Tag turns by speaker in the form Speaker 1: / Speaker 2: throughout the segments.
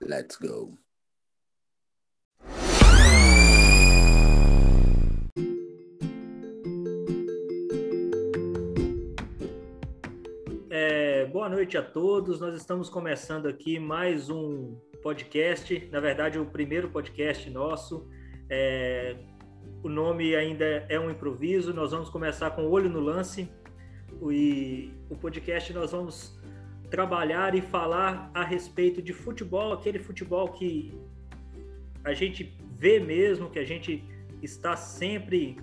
Speaker 1: Let's go.
Speaker 2: É, boa noite a todos. Nós estamos começando aqui mais um podcast. Na verdade, o primeiro podcast nosso. É, o nome ainda é um improviso. Nós vamos começar com olho no lance. E o podcast nós vamos trabalhar e falar a respeito de futebol, aquele futebol que a gente vê mesmo, que a gente está sempre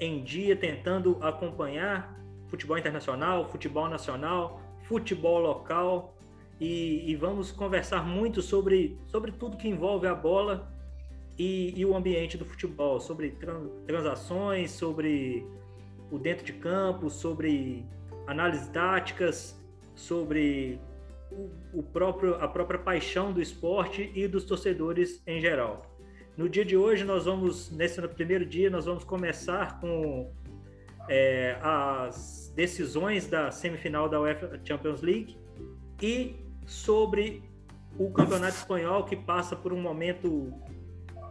Speaker 2: em dia tentando acompanhar. Futebol internacional, futebol nacional, futebol local. E, e vamos conversar muito sobre, sobre tudo que envolve a bola e, e o ambiente do futebol, sobre transações, sobre o dentro de campo, sobre análises táticas, sobre o, próprio, a própria paixão do esporte e dos torcedores em geral. No dia de hoje, nós vamos, nesse primeiro dia, nós vamos começar com é, as decisões da semifinal da UEFA Champions League e sobre o campeonato espanhol que passa por um momento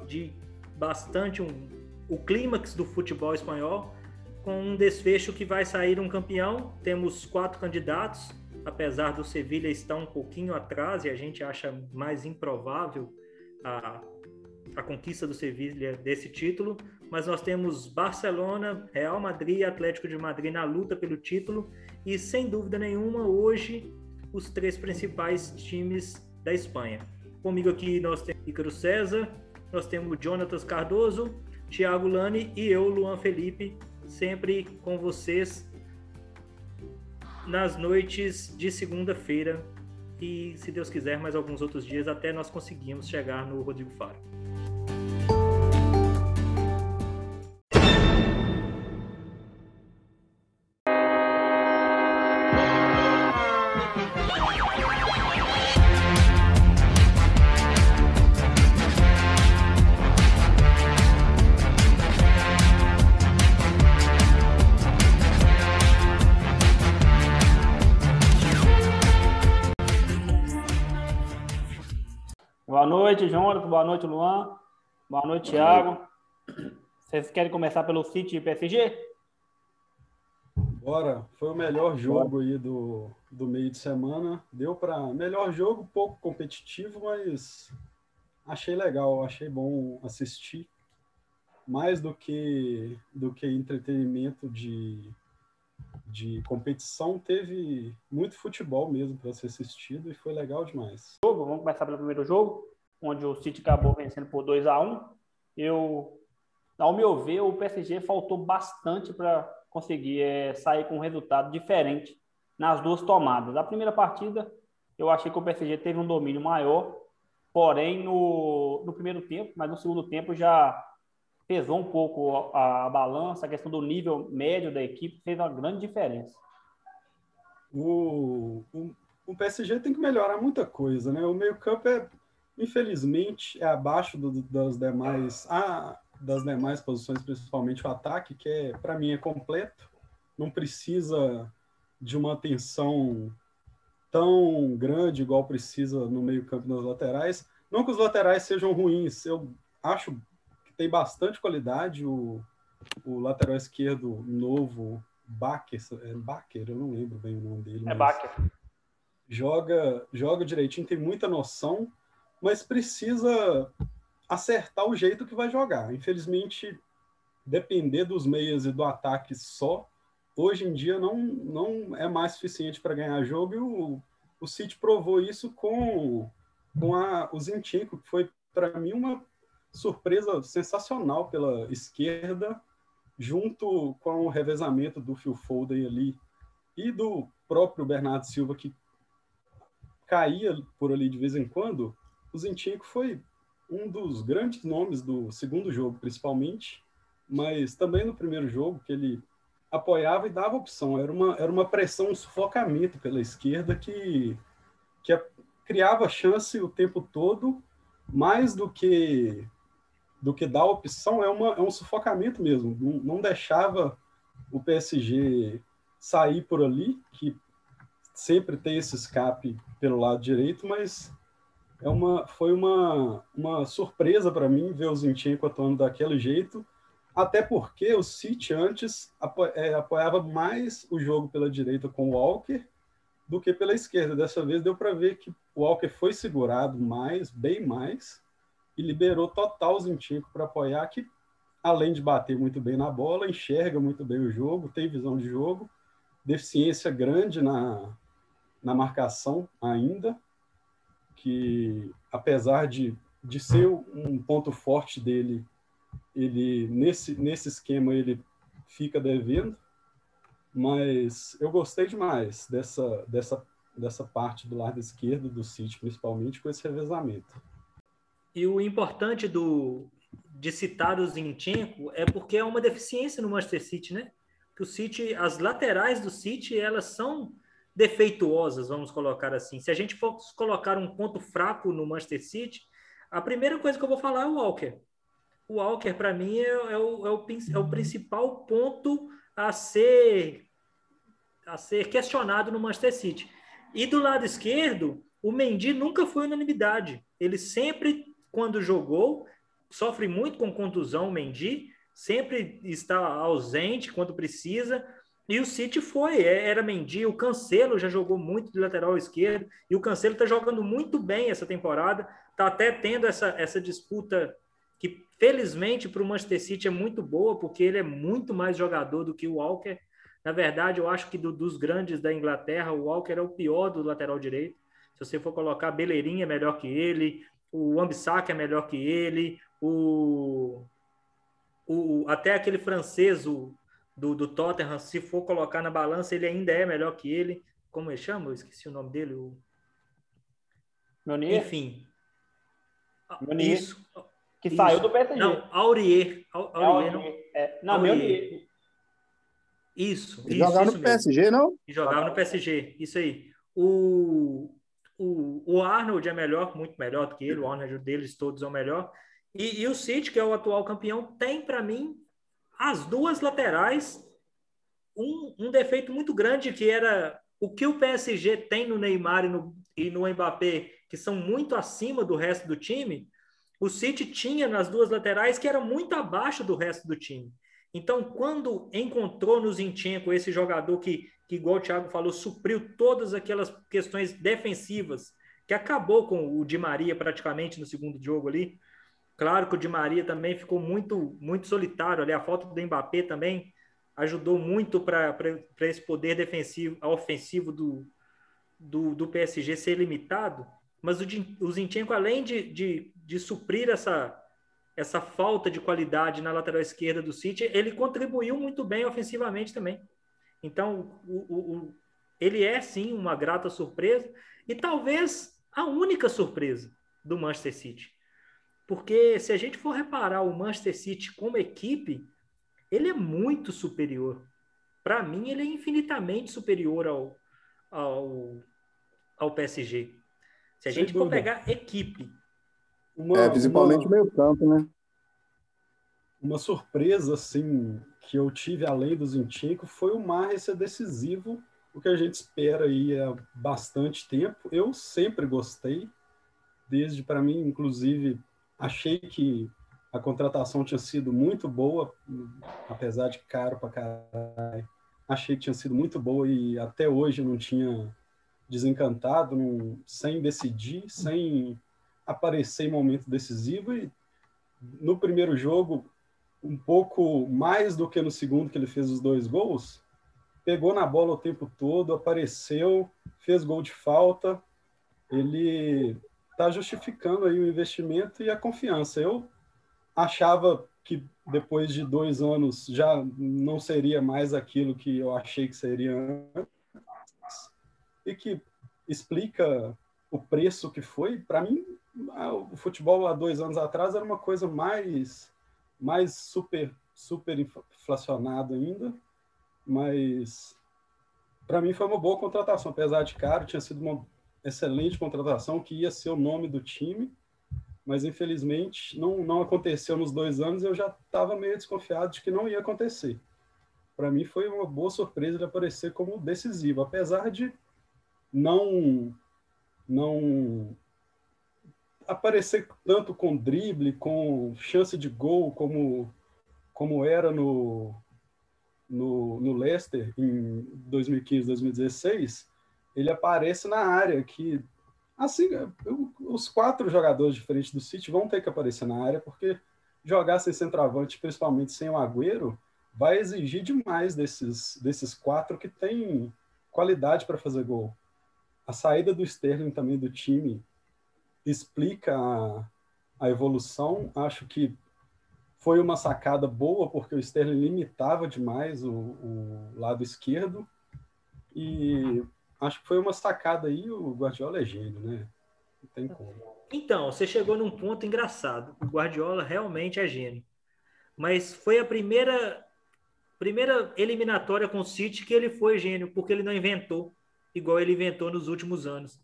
Speaker 2: de bastante um, o clímax do futebol espanhol com um desfecho que vai sair um campeão. Temos quatro candidatos, apesar do Sevilha estar um pouquinho atrás e a gente acha mais improvável a, a conquista do Sevilha desse título, mas nós temos Barcelona, Real Madrid e Atlético de Madrid na luta pelo título e sem dúvida nenhuma hoje os três principais times da Espanha. Comigo aqui nós temos Ícaro César, nós temos Jonatas Cardoso, Thiago Lani e eu, Luan Felipe, sempre com vocês nas noites de segunda-feira e, se Deus quiser, mais alguns outros dias até nós conseguimos chegar no Rodrigo Faro.
Speaker 3: Noite, Jonathan. Boa noite, Luan. Boa noite, Thiago. Vocês querem começar pelo City e PSG?
Speaker 4: Bora. Foi o melhor jogo aí do, do meio de semana. Deu para melhor jogo, pouco competitivo, mas achei legal, achei bom assistir. Mais do que do que entretenimento de de competição, teve muito futebol mesmo para ser assistido e foi legal demais.
Speaker 3: Vamos começar pelo primeiro jogo onde o City acabou vencendo por 2 a 1 eu, ao meu ver, o PSG faltou bastante para conseguir é, sair com um resultado diferente nas duas tomadas. A primeira partida, eu achei que o PSG teve um domínio maior, porém no, no primeiro tempo, mas no segundo tempo já pesou um pouco a, a balança, a questão do nível médio da equipe fez uma grande diferença.
Speaker 4: O, o, o PSG tem que melhorar muita coisa, né? O meio-campo é infelizmente, é abaixo do, das demais ah, das demais posições, principalmente o ataque, que é para mim é completo, não precisa de uma atenção tão grande igual precisa no meio-campo nas laterais. Não que os laterais sejam ruins, eu acho que tem bastante qualidade o, o lateral esquerdo novo, Baker, é Baker, eu não lembro bem o nome dele.
Speaker 3: É Baker.
Speaker 4: Joga, joga direitinho, tem muita noção mas precisa acertar o jeito que vai jogar. Infelizmente, depender dos meias e do ataque só, hoje em dia não, não é mais suficiente para ganhar jogo e o, o City provou isso com, com a, o Zinchenko, que foi para mim uma surpresa sensacional pela esquerda, junto com o revezamento do Phil Foden ali e do próprio Bernardo Silva, que caía por ali de vez em quando, o Zinchenko foi um dos grandes nomes do segundo jogo, principalmente, mas também no primeiro jogo, que ele apoiava e dava opção. Era uma, era uma pressão, um sufocamento pela esquerda que, que criava chance o tempo todo, mais do que do que dar opção, é, uma, é um sufocamento mesmo. Não, não deixava o PSG sair por ali, que sempre tem esse escape pelo lado direito, mas é uma, foi uma, uma surpresa para mim ver o Zinchenko atuando daquele jeito, até porque o City antes apo, é, apoiava mais o jogo pela direita com o Walker do que pela esquerda. Dessa vez deu para ver que o Walker foi segurado mais, bem mais, e liberou total o Zinchenko para apoiar, que além de bater muito bem na bola, enxerga muito bem o jogo, tem visão de jogo, deficiência grande na, na marcação ainda, que apesar de, de ser um ponto forte dele, ele nesse, nesse esquema ele fica devendo, mas eu gostei demais dessa, dessa, dessa parte do lado esquerdo do City, principalmente com esse revezamento.
Speaker 2: E o importante do, de citar o Zinchenko é porque é uma deficiência no Manchester City, né? Que o City, as laterais do City, elas são defeituosas, vamos colocar assim. Se a gente fosse colocar um ponto fraco no Manchester City, a primeira coisa que eu vou falar é o Walker. O Walker, para mim, é, é, o, é, o, é o principal ponto a ser, a ser questionado no Manchester City. E do lado esquerdo, o Mendy nunca foi unanimidade. Ele sempre, quando jogou, sofre muito com contusão, o Mendy, sempre está ausente quando precisa, e o City foi, é, era Mendy, o Cancelo já jogou muito de lateral esquerdo, e o Cancelo está jogando muito bem essa temporada, está até tendo essa, essa disputa que, felizmente, para o Manchester City é muito boa, porque ele é muito mais jogador do que o Walker. Na verdade, eu acho que do, dos grandes da Inglaterra, o Walker é o pior do lateral direito. Se você for colocar, Bellerin é melhor que ele, o Ambissac é melhor que ele, o, o até aquele francês, o, do, do Tottenham, se for colocar na balança, ele ainda é melhor que ele. Como ele chama? Eu esqueci o nome dele. O...
Speaker 3: Meunier?
Speaker 2: Enfim.
Speaker 3: Meunier. Isso. Que isso. saiu do PSG.
Speaker 2: Não, Aurier. Aurier, não.
Speaker 3: É, não, Meunier.
Speaker 2: Isso.
Speaker 1: Ele jogava no mesmo. PSG, não?
Speaker 2: E jogava no PSG. Isso aí. O, o, o Arnold é melhor, muito melhor do que ele. O Arnold deles todos é o melhor. E, e o City, que é o atual campeão, tem para mim as duas laterais, um, um defeito muito grande que era o que o PSG tem no Neymar e no, e no Mbappé, que são muito acima do resto do time, o City tinha nas duas laterais que era muito abaixo do resto do time. Então, quando encontrou no Zinchenko esse jogador que, que, igual o Thiago falou, supriu todas aquelas questões defensivas, que acabou com o Di Maria praticamente no segundo jogo ali, Claro que o Di Maria também ficou muito, muito solitário ali. A falta do Mbappé também ajudou muito para esse poder defensivo, ofensivo do, do, do, PSG ser limitado. Mas o, o Zinchenko, além de, de, de suprir essa, essa falta de qualidade na lateral esquerda do City, ele contribuiu muito bem ofensivamente também. Então, o, o, o, ele é sim uma grata surpresa e talvez a única surpresa do Manchester City. Porque se a gente for reparar o Manchester City como equipe, ele é muito superior. Para mim, ele é infinitamente superior ao, ao, ao PSG. Se a Sem gente dúvida. for pegar equipe.
Speaker 1: Uma, é, principalmente uma, meio campo, né?
Speaker 4: Uma surpresa, assim, que eu tive além do Zinchenko foi o Marres ser decisivo, o que a gente espera aí há bastante tempo. Eu sempre gostei, desde, para mim, inclusive, Achei que a contratação tinha sido muito boa, apesar de caro para caralho. Achei que tinha sido muito boa e até hoje não tinha desencantado, não, sem decidir, sem aparecer em momento decisivo. E no primeiro jogo, um pouco mais do que no segundo, que ele fez os dois gols, pegou na bola o tempo todo, apareceu, fez gol de falta. Ele está justificando aí o investimento e a confiança. Eu achava que depois de dois anos já não seria mais aquilo que eu achei que seria antes e que explica o preço que foi. Para mim, o futebol há dois anos atrás era uma coisa mais mais super super inflacionado ainda, mas para mim foi uma boa contratação, apesar de caro, tinha sido uma excelente contratação que ia ser o nome do time, mas infelizmente não, não aconteceu nos dois anos. Eu já estava meio desconfiado de que não ia acontecer. Para mim foi uma boa surpresa ele aparecer como decisivo, apesar de não não aparecer tanto com drible, com chance de gol, como, como era no, no, no Leicester em 2015, 2016, ele aparece na área, que assim, os quatro jogadores diferentes do City vão ter que aparecer na área, porque jogar sem centroavante, principalmente sem o Agüero, vai exigir demais desses, desses quatro que têm qualidade para fazer gol. A saída do Sterling também do time explica a, a evolução. Acho que foi uma sacada boa, porque o Sterling limitava demais o, o lado esquerdo. E acho que foi uma sacada aí, o Guardiola é gênio, né? Não tem como.
Speaker 2: Então, você chegou num ponto engraçado. O Guardiola realmente é gênio. Mas foi a primeira primeira eliminatória com o City que ele foi gênio, porque ele não inventou igual ele inventou nos últimos anos.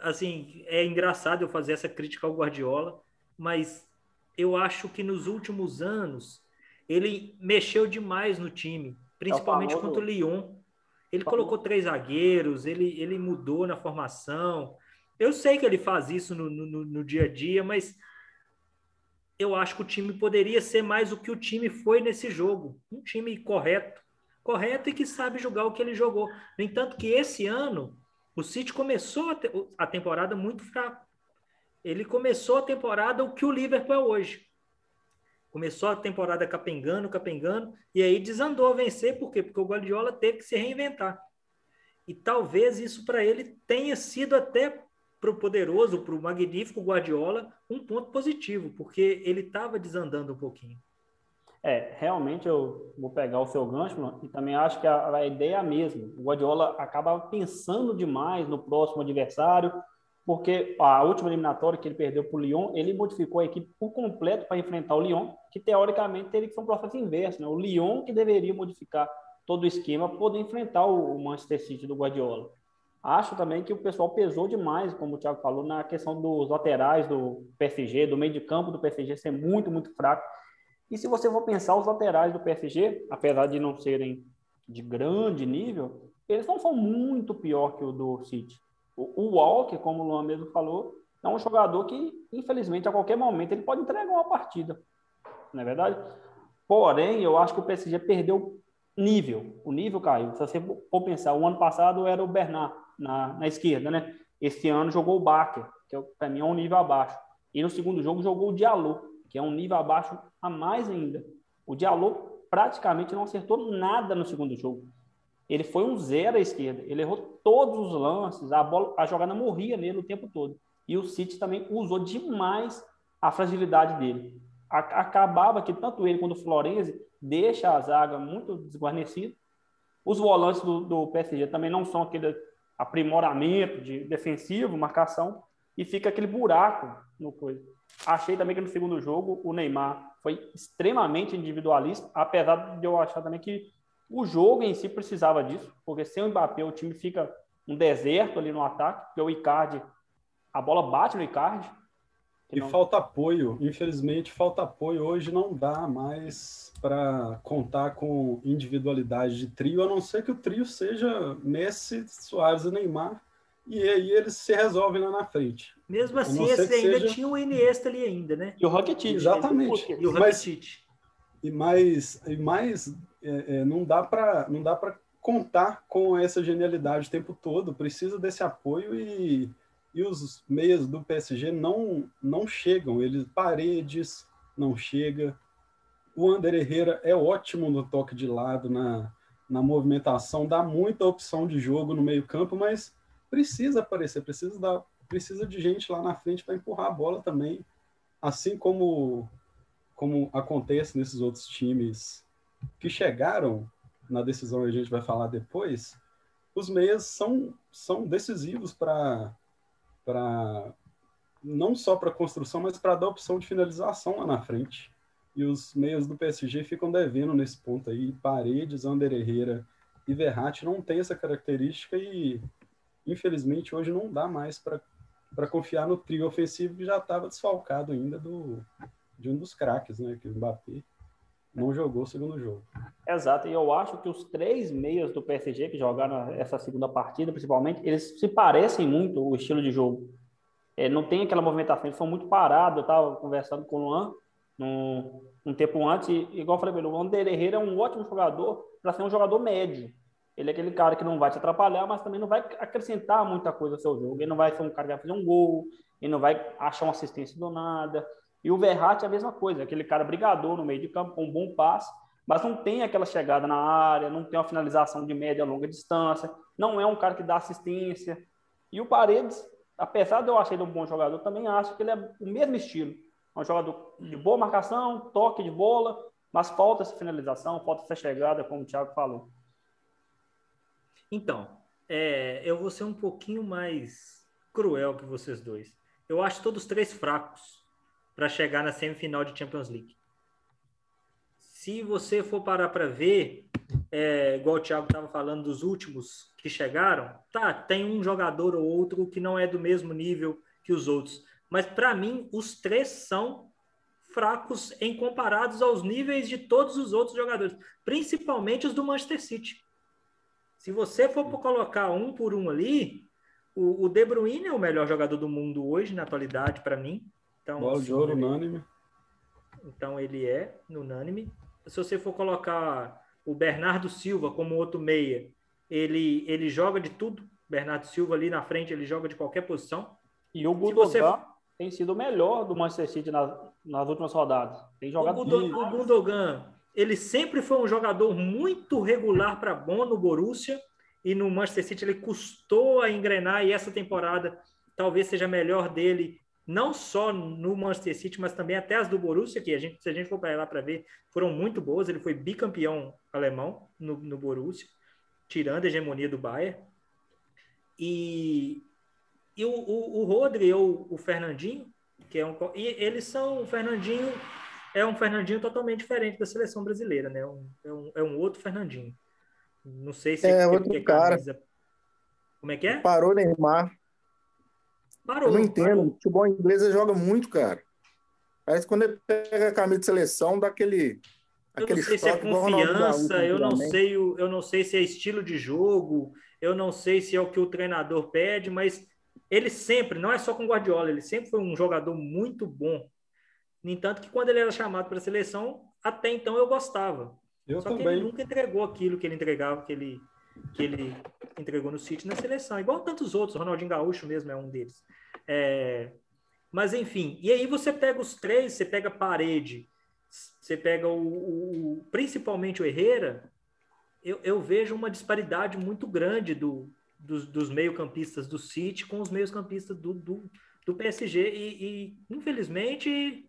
Speaker 2: Assim, é engraçado eu fazer essa crítica ao Guardiola, mas eu acho que nos últimos anos ele mexeu demais no time, principalmente é contra o Lyon. Ele colocou três zagueiros, ele, ele mudou na formação. Eu sei que ele faz isso no, no, no dia a dia, mas eu acho que o time poderia ser mais o que o time foi nesse jogo. Um time correto, correto e que sabe jogar o que ele jogou. No entanto, que esse ano o City começou a, te a temporada muito fraco. Ele começou a temporada o que o Liverpool é hoje. Começou a temporada capengando, capengando, e aí desandou a vencer, por quê? Porque o Guardiola teve que se reinventar. E talvez isso para ele tenha sido até para o poderoso, para o magnífico Guardiola, um ponto positivo, porque ele estava desandando um pouquinho.
Speaker 3: É, realmente eu vou pegar o seu gancho e também acho que a, a, ideia é a mesma. O Guardiola acaba pensando demais no próximo adversário, porque a última eliminatória que ele perdeu para o Lyon, ele modificou a equipe por completo para enfrentar o Lyon, que teoricamente teria que ser um processo inverso. Né? O Lyon que deveria modificar todo o esquema para poder enfrentar o Manchester City do Guardiola. Acho também que o pessoal pesou demais, como o Thiago falou, na questão dos laterais do PSG, do meio de campo do PSG ser muito, muito fraco. E se você for pensar, os laterais do PSG, apesar de não serem de grande nível, eles não são muito pior que o do City. O, Walker, como o Luan mesmo falou, é um jogador que, infelizmente, a qualquer momento ele pode entregar uma partida. Não é verdade? Porém, eu acho que o PSG perdeu nível. O nível caiu. Se você for pensar, o ano passado era o Bernard na, na esquerda, né? Esse ano jogou o Baker, que é para mim é um nível abaixo. E no segundo jogo jogou o Diallo, que é um nível abaixo a mais ainda. O Diallo praticamente não acertou nada no segundo jogo. Ele foi um zero à esquerda. Ele errou todos os lances, a bola, a jogada morria nele o tempo todo. E o City também usou demais a fragilidade dele. Acabava que tanto ele quanto o Florenzi deixa a zaga muito desguarnecida. Os volantes do, do PSG também não são aquele aprimoramento de defensivo, marcação, e fica aquele buraco no coisa. Achei também que no segundo jogo o Neymar foi extremamente individualista, apesar de eu achar também que o jogo em si precisava disso, porque sem o Mbappé o time fica um deserto ali no ataque, porque o Icardi, a bola bate no Icardi.
Speaker 4: E não... falta apoio, infelizmente falta apoio. Hoje não dá mais para contar com individualidade de trio, a não ser que o trio seja Messi, Soares e Neymar, e aí eles se resolvem lá na frente.
Speaker 2: Mesmo assim, esse ainda seja... tinha o Iniesta ali ainda, né?
Speaker 3: E o Rakitic.
Speaker 4: Exatamente.
Speaker 2: E o Rakitic.
Speaker 4: E mais, e mais é, é, não dá para não dá para contar com essa genialidade o tempo todo. Precisa desse apoio e, e os meios do PSG não não chegam. Eles paredes não chega, o Ander Herrera é ótimo no toque de lado, na, na movimentação, dá muita opção de jogo no meio-campo, mas precisa aparecer, precisa, dar, precisa de gente lá na frente para empurrar a bola também. Assim como, como acontece nesses outros times que chegaram na decisão que a gente vai falar depois, os meias são, são decisivos para não só para construção, mas para dar opção de finalização lá na frente e os meios do PSG ficam devendo nesse ponto aí. Paredes, Ander Herrera e Verratti não tem essa característica e, infelizmente, hoje não dá mais para confiar no trio ofensivo que já estava desfalcado ainda do, de um dos craques, né? Que o Mbappé não jogou o segundo jogo.
Speaker 3: Exato, e eu acho que os três meios do PSG que jogaram essa segunda partida, principalmente, eles se parecem muito o estilo de jogo. é, não tem aquela movimentação, eles são muito parados. Eu estava conversando com o Luan num, um tempo antes, e, igual eu falei, o Wander Herrera é um ótimo jogador para ser um jogador médio. Ele é aquele cara que não vai te atrapalhar, mas também não vai acrescentar muita coisa ao seu jogo. Ele não vai ser um cara que vai fazer um gol, ele não vai achar uma assistência do nada. E o Verratti é a mesma coisa, aquele cara brigador no meio de campo, com um bom passe, mas não tem aquela chegada na área, não tem uma finalização de média longa distância, não é um cara que dá assistência. E o Paredes, apesar de eu achar ele um bom jogador, também acho que ele é o mesmo estilo. É um jogador de boa marcação, toque de bola, mas falta essa finalização, falta essa chegada, como o Thiago falou.
Speaker 2: Então, é, eu vou ser um pouquinho mais cruel que vocês dois. Eu acho todos três fracos para chegar na semifinal de Champions League. Se você for parar para ver, é, igual o Thiago estava falando dos últimos que chegaram, tá, tem um jogador ou outro que não é do mesmo nível que os outros. Mas para mim, os três são fracos em comparados aos níveis de todos os outros jogadores, principalmente os do Manchester City. Se você for colocar um por um ali, o, o De Bruyne é o melhor jogador do mundo hoje, na atualidade, para mim.
Speaker 4: Então, Bola de ouro unânime.
Speaker 2: Então ele é unânime. Se você for colocar o Bernardo Silva como outro meia, ele, ele joga de tudo. Bernardo Silva ali na frente, ele joga de qualquer posição.
Speaker 3: E o Gundogan você... tem sido o melhor do Manchester City nas, nas últimas rodadas. Tem jogado
Speaker 2: o, Gundogan, o Gundogan, ele sempre foi um jogador muito regular para bom no Borussia e no Manchester City ele custou a engrenar e essa temporada talvez seja melhor dele não só no Manchester City, mas também até as do Borussia, que a gente, se a gente for para lá para ver, foram muito boas. Ele foi bicampeão alemão no, no Borussia, tirando a hegemonia do Bayern. E, e o, o, o Rodri ou o Fernandinho, que é um. E eles são. O Fernandinho é um Fernandinho totalmente diferente da seleção brasileira, né? Um, é, um, é um outro Fernandinho. Não sei se
Speaker 1: é, é outro cara. Camisa...
Speaker 2: Como é que é?
Speaker 1: Parou Neymar. Parou. Eu não entendo. Parou. O futebol inglês joga muito, cara. Parece que quando ele pega a camisa de seleção, dá aquele.
Speaker 2: Eu não sei se é confiança, eu não sei, eu não sei se é estilo de jogo, eu não sei se é o que o treinador pede, mas ele sempre, não é só com Guardiola, ele sempre foi um jogador muito bom. No entanto, que quando ele era chamado para a seleção, até então eu gostava.
Speaker 4: Eu
Speaker 2: só
Speaker 4: também.
Speaker 2: que ele nunca entregou aquilo que ele entregava, que ele, que ele entregou no City na seleção, igual tantos outros, Ronaldinho Gaúcho mesmo é um deles. É, mas enfim, e aí você pega os três, você pega parede, você pega o, o principalmente o Herrera, eu, eu, vejo uma disparidade muito grande do, dos, dos meio-campistas do City com os meio-campistas do, do, do, PSG. E, e, infelizmente,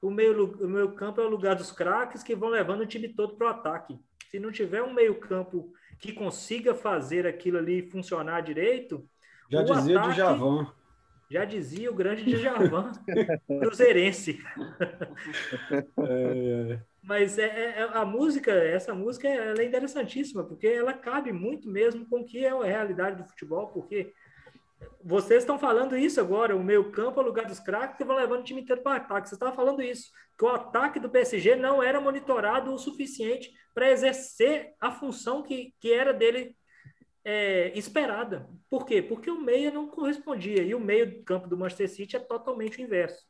Speaker 2: o meio, o meio campo é o lugar dos craques que vão levando o time todo para o ataque. Se não tiver um meio campo que consiga fazer aquilo ali funcionar direito.
Speaker 4: Já dizia ataque, Javan.
Speaker 2: Já dizia o grande Djavan, cruzeirense. É... Mas é, é, é, a música, essa música ela é interessantíssima, porque ela cabe muito mesmo com o que é a realidade do futebol, porque vocês estão falando isso agora, o meio campo é o lugar dos craques que vão levando o time inteiro para o ataque. Você estava falando isso, que o ataque do PSG não era monitorado o suficiente para exercer a função que, que era dele é, esperada. Por quê? Porque o meia não correspondia, e o meio campo do Manchester City é totalmente o inverso.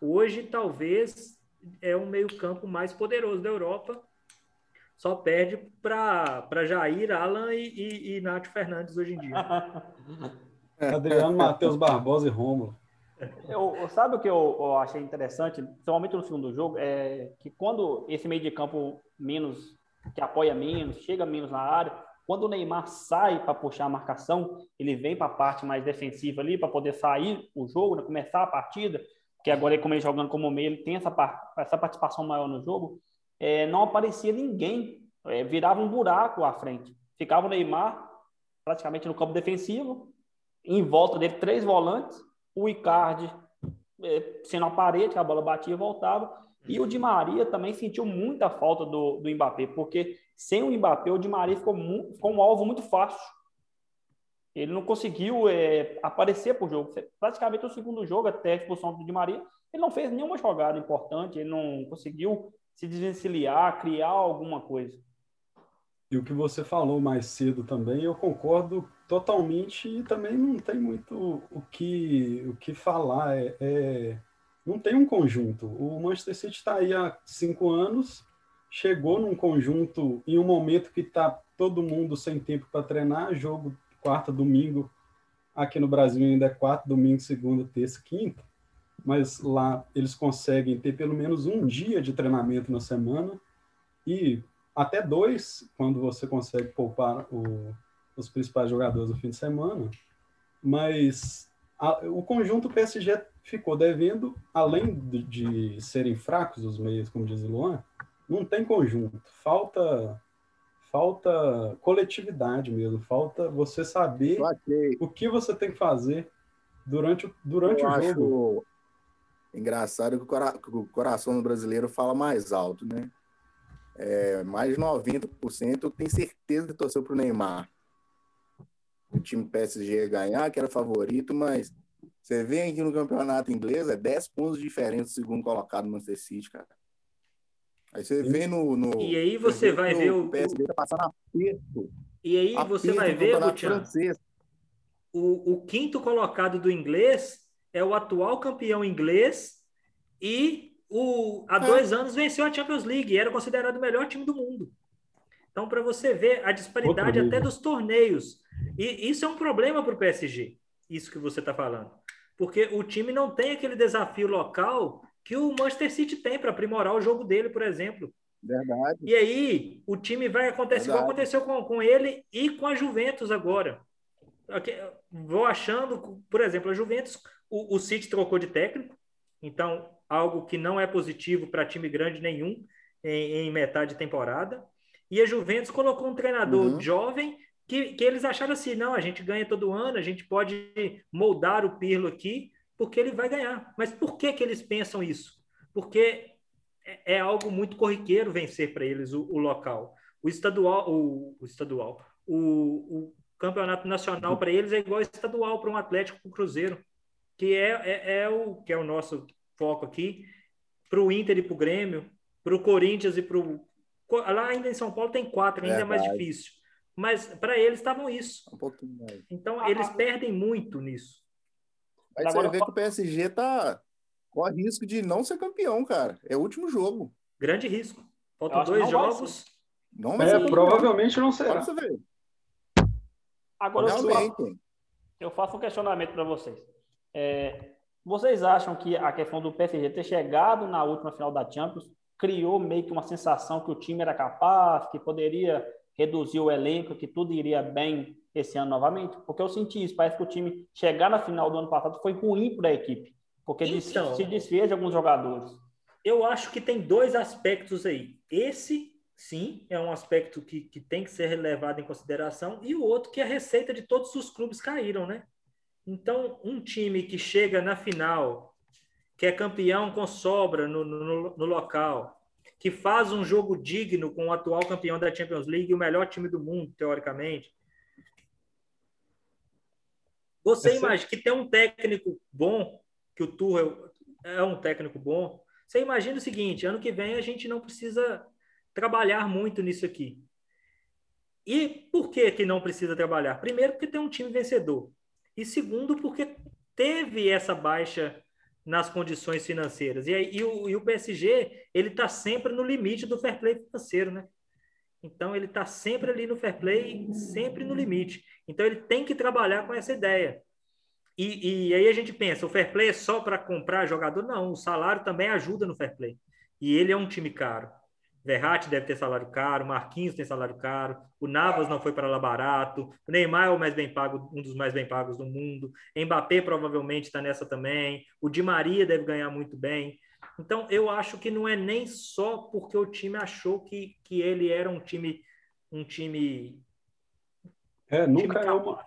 Speaker 2: Hoje, talvez, é o meio campo mais poderoso da Europa, só perde para Jair, Alan e, e, e Nath Fernandes hoje em dia.
Speaker 4: Adriano, Matheus Barbosa e Romulo.
Speaker 3: Eu, sabe o que eu, eu, achei interessante, principalmente no segundo jogo, é que quando esse meio de campo menos, que apoia menos, chega menos na área, quando o Neymar sai para puxar a marcação, ele vem para a parte mais defensiva ali, para poder sair o jogo, né, começar a partida, que agora, como ele jogando como meio, ele tem essa, essa participação maior no jogo, é, não aparecia ninguém, é, virava um buraco à frente. Ficava o Neymar praticamente no campo defensivo, em volta dele três volantes, o Icardi é, sendo a parede, a bola batia e voltava, e o Di Maria também sentiu muita falta do, do Mbappé, porque sem o Mbappé, o Di Maria ficou, ficou um alvo muito fácil. Ele não conseguiu é, aparecer para o jogo. Praticamente o segundo jogo, até a expulsão do Di Maria, ele não fez nenhuma jogada importante, ele não conseguiu se desvencilhar, criar alguma coisa.
Speaker 4: E o que você falou mais cedo também, eu concordo totalmente e também não tem muito o que, o que falar. É, é não tem um conjunto. O Manchester City está aí há cinco anos, chegou num conjunto em um momento que está todo mundo sem tempo para treinar, jogo quarta, domingo, aqui no Brasil ainda é quarta, domingo, segunda, terça, quinta, mas lá eles conseguem ter pelo menos um dia de treinamento na semana e até dois, quando você consegue poupar o, os principais jogadores do fim de semana. Mas a, o conjunto PSG ficou devendo, além de, de, serem fracos os meios, como diz o Luan, não tem conjunto. Falta falta coletividade mesmo, falta você saber o que você tem que fazer durante, durante o jogo.
Speaker 1: Engraçado que o coração do brasileiro fala mais alto, né? É, mais de 90% tem certeza que torceu para o Neymar. O time PSG ia ganhar, que era favorito, mas você vê aqui no campeonato inglês, é 10 pontos de diferença do segundo colocado no Manchester City, cara. Aí você vê no. no
Speaker 2: e aí você vai ver o.
Speaker 1: PSG tá passando aperto.
Speaker 2: E aí você vai ver, Gutian, o, o quinto colocado do inglês é o atual campeão inglês e o, há é. dois anos venceu a Champions League e era considerado o melhor time do mundo. Então, para você ver a disparidade até dos torneios. E isso é um problema para o PSG, isso que você está falando. Porque o time não tem aquele desafio local que o Manchester City tem para aprimorar o jogo dele, por exemplo.
Speaker 1: Verdade.
Speaker 2: E aí, o time vai acontecer igual aconteceu com, com ele e com a Juventus agora. Vou achando, por exemplo, a Juventus, o, o City trocou de técnico, então algo que não é positivo para time grande nenhum em, em, metade de temporada. E a Juventus colocou um treinador uhum. jovem que, que eles acharam assim: não, a gente ganha todo ano, a gente pode moldar o Pirlo aqui, porque ele vai ganhar. Mas por que, que eles pensam isso? Porque é, é algo muito corriqueiro vencer para eles o, o, local. O estadual, o, o estadual, o, o, campeonato nacional para eles é igual estadual para um Atlético para o Cruzeiro, que é, é, é, o que é o nosso foco aqui, para o Inter e para o Grêmio, para o Corinthians e para o. Lá ainda em São Paulo tem quatro, ainda é, é mais difícil. Mas para eles estavam isso. Um pouquinho mais. Então ah, eles perdem muito nisso.
Speaker 1: Mas Agora, você vê que o PSG tá corre risco de não ser campeão, cara. É o último jogo.
Speaker 2: Grande risco. Faltam dois jogos.
Speaker 4: Não é, provavelmente não será. Você ver.
Speaker 3: Agora eu faço, eu faço um questionamento para vocês. É, vocês acham que a questão do PSG ter chegado na última final da Champions criou meio que uma sensação que o time era capaz, que poderia reduzir o elenco, que tudo iria bem esse ano novamente? Porque eu senti isso, parece que o time chegar na final do ano passado foi ruim para a equipe, porque então, se desfez de alguns jogadores.
Speaker 2: Eu acho que tem dois aspectos aí. Esse, sim, é um aspecto que, que tem que ser levado em consideração, e o outro que a receita de todos os clubes caíram, né? Então, um time que chega na final, que é campeão com sobra no, no, no local, que faz um jogo digno com o atual campeão da Champions League, o melhor time do mundo, teoricamente. Você imagina que tem um técnico bom, que o Tuchel é um técnico bom. Você imagina o seguinte: ano que vem a gente não precisa trabalhar muito nisso aqui. E por que, que não precisa trabalhar? Primeiro, porque tem um time vencedor e segundo, porque teve essa baixa nas condições financeiras. E, aí, e, o, e o PSG, ele está sempre no limite do fair play financeiro, né? Então, ele está sempre ali no fair play, sempre no limite. Então, ele tem que trabalhar com essa ideia. E, e aí a gente pensa, o fair play é só para comprar jogador? Não, o salário também ajuda no fair play. E ele é um time caro. Verratti deve ter salário caro, Marquinhos tem salário caro, o Navas não foi para lá barato, o Neymar é o mais bem pago, um dos mais bem pagos do mundo, Mbappé provavelmente está nessa também, o Di Maria deve ganhar muito bem. Então, eu acho que não é nem só porque o time achou que, que ele era um time um time
Speaker 4: é, um nunca time é uma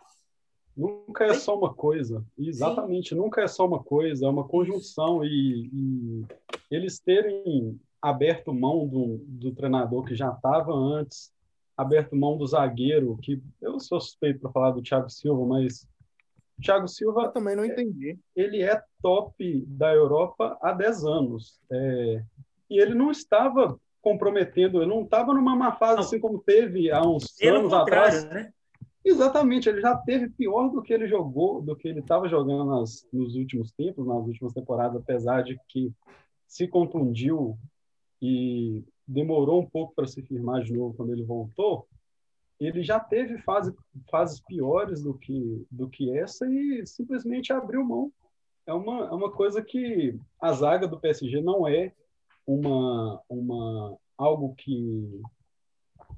Speaker 4: nunca é só uma coisa. Exatamente, Sim. nunca é só uma coisa, é uma conjunção e, e eles terem aberto mão do, do treinador que já estava antes, aberto mão do zagueiro, que eu sou suspeito para falar do Thiago Silva, mas o Thiago Silva.
Speaker 1: Eu também não entendi.
Speaker 4: Ele é top da Europa há 10 anos. É, e ele não estava comprometendo, ele não estava numa má fase assim como teve há uns
Speaker 2: Pelo
Speaker 4: anos atrás.
Speaker 2: né?
Speaker 4: Exatamente, ele já teve pior do que ele jogou, do que ele estava jogando nas, nos últimos tempos, nas últimas temporadas, apesar de que se contundiu e demorou um pouco para se firmar de novo quando ele voltou. Ele já teve fase, fases piores do que, do que essa e simplesmente abriu mão. É uma, é uma coisa que a zaga do PSG não é uma, uma algo que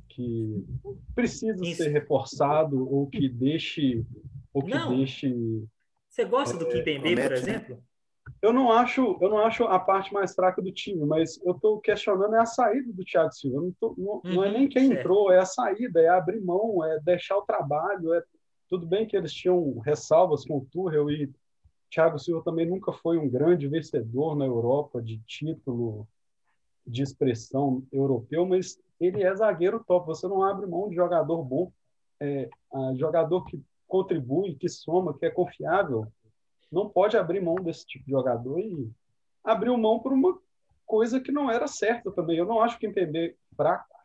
Speaker 4: que precisa
Speaker 2: Isso.
Speaker 4: ser reforçado ou que deixe ou que
Speaker 2: Não.
Speaker 4: deixe
Speaker 2: Você gosta do Kimpembe, por
Speaker 1: promete, né?
Speaker 2: exemplo?
Speaker 4: Eu não acho eu não acho a parte mais fraca do time mas eu estou questionando é a saída do Thiago Silva não, tô- não- não é
Speaker 2: Uhum,
Speaker 4: nem quem
Speaker 2: certo.
Speaker 4: entrou é a saída é abrir mão é deixar o trabalho é tudo bem que eles tinham ressalvas com o Tuchel e Thiago Silva também nunca foi um grande vencedor na Europa de título de expressão europeu, mas ele é zagueiro top. Você não abre mão de jogador bom, é, jogador que contribui, que soma, que é confiável. Não pode abrir mão desse tipo de jogador e abriu mão por uma coisa que não era certa também. Eu não acho que Kimpembe fraco,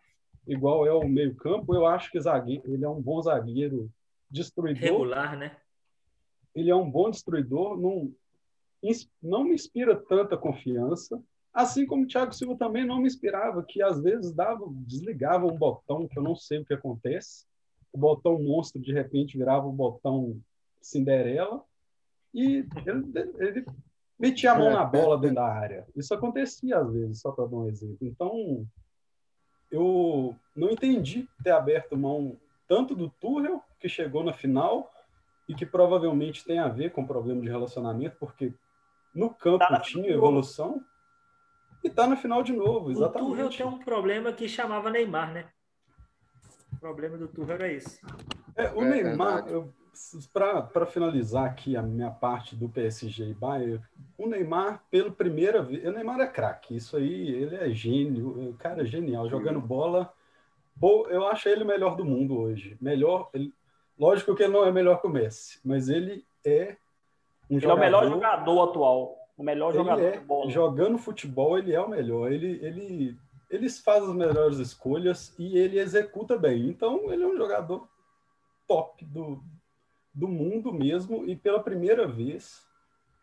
Speaker 4: igual é o meio campo. Eu acho que zagueiro, ele é um bom zagueiro destruidor
Speaker 2: Regular, né?
Speaker 4: ele é um bom destruidor, não, não me inspira tanta confiança, assim como o Thiago Silva também não me inspirava, que às vezes dava, desligava um botão que eu não sei o que acontece, o botão monstro de repente virava o botão Cinderela e ele, ele metia a mão na bola dentro da área. Isso acontecia às vezes, só para dar um exemplo. Então, eu não entendi ter aberto mão tanto do Tuchel, que chegou na final, e que provavelmente tem a ver com problema de relacionamento, porque no campo
Speaker 3: Tá
Speaker 4: tinha evolução e tá na final de novo,
Speaker 2: O Tuchel
Speaker 4: exatamente.
Speaker 2: tem um problema que chamava Neymar, né? O problema do Tuchel era esse.
Speaker 4: É, o
Speaker 1: É
Speaker 4: Neymar,
Speaker 1: verdade.
Speaker 4: Para finalizar aqui a minha parte do PSG e Bayern, o Neymar, pela primeira vez, o Neymar é craque, isso aí, ele é gênio, o cara é genial, jogando bola. Eu acho ele o melhor do mundo hoje. Melhor, ele- lógico que ele não é melhor que o Messi, mas ele é um
Speaker 3: Ele é o melhor
Speaker 4: jogador-
Speaker 3: jogador atual. O melhor jogador
Speaker 4: é,
Speaker 3: de bola.
Speaker 4: jogando futebol, ele é o melhor. Ele, ele, ele faz as melhores escolhas e ele executa bem. Então, ele é um jogador top do, do mundo mesmo. E pela primeira vez,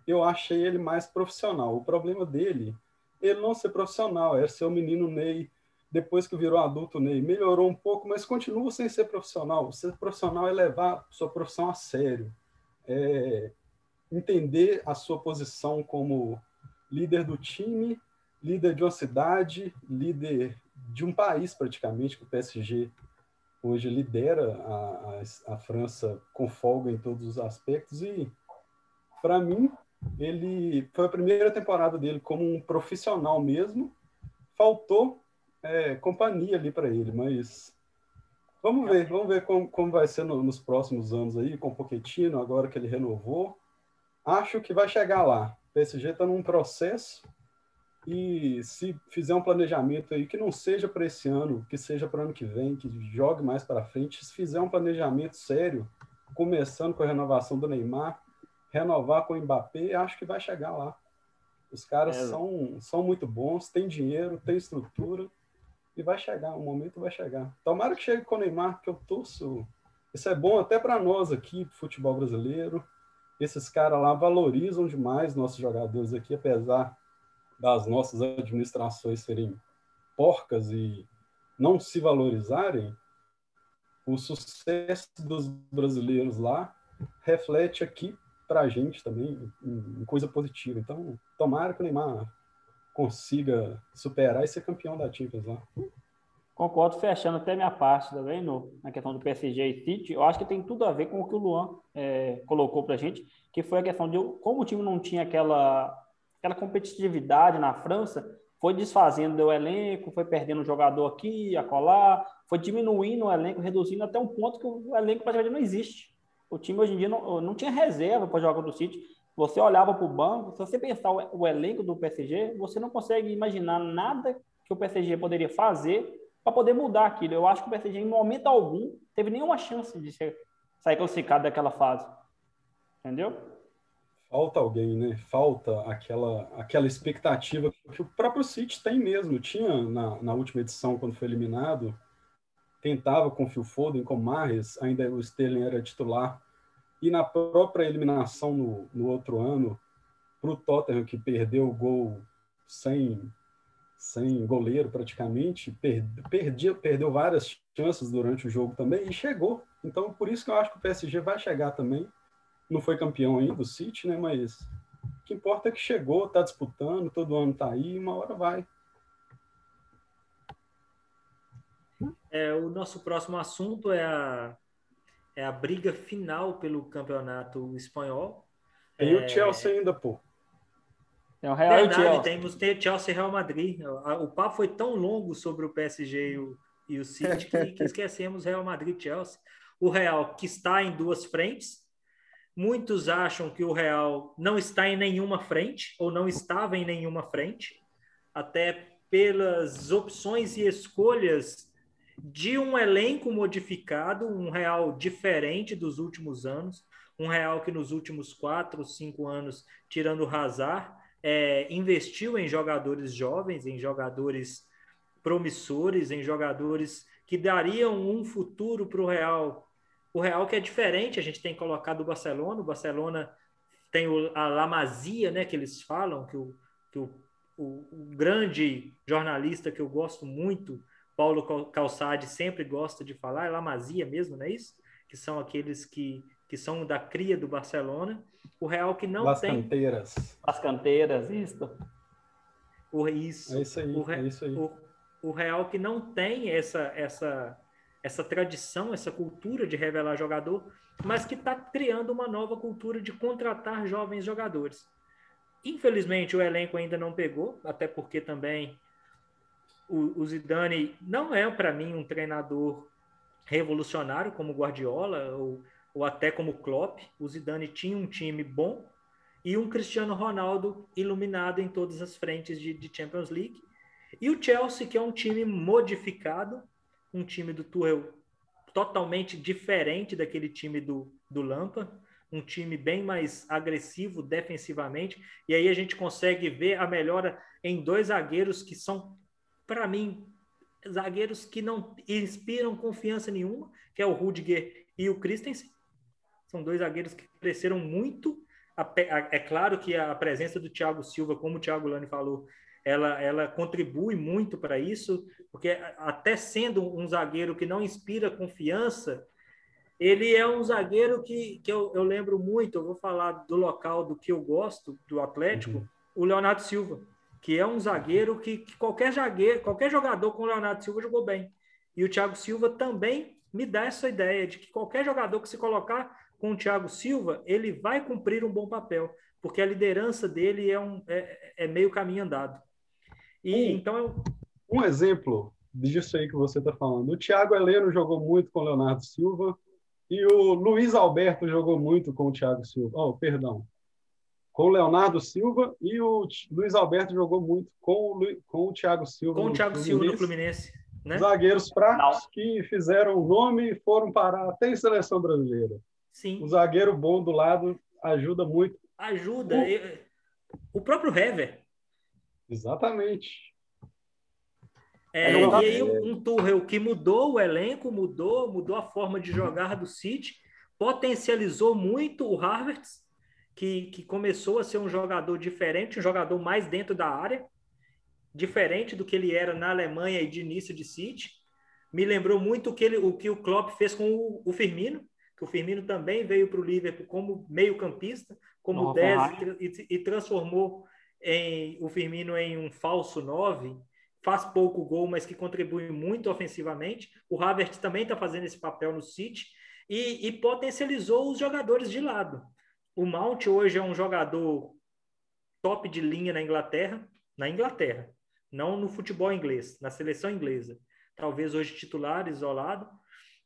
Speaker 4: eu achei ele mais profissional. O problema dele, ele não ser profissional, é ser o menino Ney. Depois que virou adulto, Ney melhorou um pouco, mas continua sem ser profissional. Ser profissional é levar sua profissão a sério. É, entender a sua posição como líder do time, líder de uma cidade, líder de um país praticamente, que o PSG hoje lidera a, a, a França com folga em todos os aspectos e para mim ele foi a primeira temporada dele como um profissional mesmo, faltou é, companhia ali para ele, mas vamos ver, vamos ver como, como vai ser no, nos próximos anos aí com o Pochettino agora que ele renovou. Acho que vai chegar lá. PSG está num processo e se fizer um planejamento aí que não seja para esse ano, que seja para ano que vem, que jogue mais para frente, se fizer um planejamento sério, começando com a renovação do Neymar, renovar com o Mbappé, acho que vai chegar lá. Os caras
Speaker 3: É.
Speaker 4: são, são muito bons, têm dinheiro, têm estrutura e vai chegar, o momento vai chegar. Tomara que chegue com o Neymar, que eu torço. Isso é bom até para nós aqui, futebol brasileiro esses caras lá valorizam demais nossos jogadores aqui, apesar das nossas administrações serem porcas e não se valorizarem, o sucesso dos brasileiros lá reflete aqui para a gente também em, coisa positiva. Então, tomara que o Neymar consiga superar e ser campeão da Champions lá.
Speaker 3: Concordo, fechando até minha parte também no, na questão do PSG e City. Eu acho que tem tudo a ver com o que o Luan é, colocou para a gente, que foi a questão de como o time não tinha aquela, aquela competitividade na França, foi desfazendo do elenco, foi perdendo um jogador aqui, acolá, foi diminuindo o elenco, reduzindo até um ponto que o elenco praticamente não existe. O time hoje em dia não, não tinha reserva para jogar do City. Você olhava para o banco, se você pensar o, o elenco do PSG, você não consegue imaginar nada que o PSG poderia fazer para poder mudar aquilo. Eu acho que o PSG, em momento algum, teve nenhuma chance de sair classificado daquela fase. Entendeu?
Speaker 4: Falta alguém, né? Falta aquela, aquela expectativa que o próprio City tem mesmo. Tinha na, na última edição, quando foi eliminado, tentava com o Phil Foden, com o Mahrez, ainda o Sterling era titular. E na própria eliminação no, no outro ano, para o Tottenham, que perdeu o gol sem, sem goleiro praticamente, per, perdia, perdeu várias chances durante o jogo também e chegou. Então, por isso que eu acho que o PSG vai chegar também não foi campeão ainda do City, né? Mas o que importa é que chegou, está disputando, todo ano está aí, uma hora vai.
Speaker 2: É, o nosso próximo assunto é a, é a briga final pelo campeonato espanhol.
Speaker 4: Tem é... o Chelsea ainda, pô.
Speaker 2: É o Real Verdade, Chelsea. temos tem Chelsea e Real Madrid. O papo foi tão longo sobre o PSG e o, e o City que, que esquecemos Real Madrid e Chelsea. O Real, que está em duas frentes, Muitos acham que o Real não está em nenhuma frente, ou não estava em nenhuma frente, até pelas opções e escolhas de um elenco modificado, um Real diferente dos últimos anos, um Real que nos últimos quatro, cinco anos, tirando o Hazard, é, investiu em jogadores jovens, em jogadores promissores, em jogadores que dariam um futuro para o Real o Real que é diferente, a gente tem colocado o Barcelona, o Barcelona tem o, a lamazia, né, que eles falam, que, o, que o, o, o grande jornalista que eu gosto muito, Paulo Calçade, sempre gosta de falar, é lamazia mesmo, não é isso? Que são aqueles que, que são da cria do Barcelona. O Real que não
Speaker 4: Las
Speaker 2: tem...
Speaker 4: Canteiras.
Speaker 3: As canteiras, isso.
Speaker 2: O, isso.
Speaker 4: É isso aí,
Speaker 2: o,
Speaker 4: é isso aí.
Speaker 2: O, o Real que não tem essa, essa, essa tradição, essa cultura de revelar jogador, mas que está criando uma nova cultura de contratar jovens jogadores. Infelizmente, o elenco ainda não pegou, até porque também o, o Zidane não é, para mim, um treinador revolucionário como Guardiola ou, ou até como Klopp. O Zidane tinha um time bom e um Cristiano Ronaldo iluminado em todas as frentes de, de Champions League. E o Chelsea, que é um time modificado, um time do Tuchel totalmente diferente daquele time do, do Lampa, um time bem mais agressivo defensivamente, e aí a gente consegue ver a melhora em dois zagueiros que são, para mim, zagueiros que não inspiram confiança nenhuma, que é o Rudiger e o Christensen. São dois zagueiros que cresceram muito. É claro que a presença do Thiago Silva, como o Thiago Lani falou, ela, ela contribui muito para isso, porque até sendo um zagueiro que não inspira confiança, ele é um zagueiro que, que eu, eu lembro muito, eu vou falar do local do que eu gosto, do Atlético, uhum. o Leonardo Silva, que é um zagueiro que, que, qualquer zagueiro, qualquer jogador com o Leonardo Silva jogou bem. E o Thiago Silva também me dá essa ideia de que qualquer jogador que se colocar com o Thiago Silva, ele vai cumprir um bom papel, porque a liderança dele é, um, é, é meio caminho andado. E um, então eu...
Speaker 4: um exemplo disso aí que você está falando. O Thiago Heleno jogou muito com o Leonardo Silva e o Luiz Alberto jogou muito com o Thiago Silva. Oh, perdão. Com o Leonardo Silva e o Luiz Alberto jogou muito com o, com o Thiago Silva.
Speaker 2: Com o Thiago Silva no Fluminense. Né?
Speaker 4: Zagueiros fracos que fizeram o nome e foram parar até em seleção brasileira.
Speaker 2: Sim.
Speaker 4: O zagueiro bom do lado ajuda muito.
Speaker 2: Ajuda. O, o próprio Hever
Speaker 4: Exatamente.
Speaker 2: É, e aí um Tuchel que mudou o elenco, mudou, mudou a forma de jogar do City, potencializou muito o Harvard, que, que começou a ser um jogador diferente, um jogador mais dentro da área, diferente do que ele era na Alemanha e de início de City. Me lembrou muito o que, ele, o, que o Klopp fez com o, o Firmino, que o Firmino também veio para o Liverpool como meio-campista, como 10 e, e transformou em, o Firmino em um falso 9, faz pouco gol, mas que contribui muito ofensivamente. O Havertz também está fazendo esse papel no City e, e, potencializou os jogadores de lado. O Mount hoje é um jogador top de linha na Inglaterra, na Inglaterra, não no futebol inglês, na seleção inglesa. Talvez hoje titular, isolado.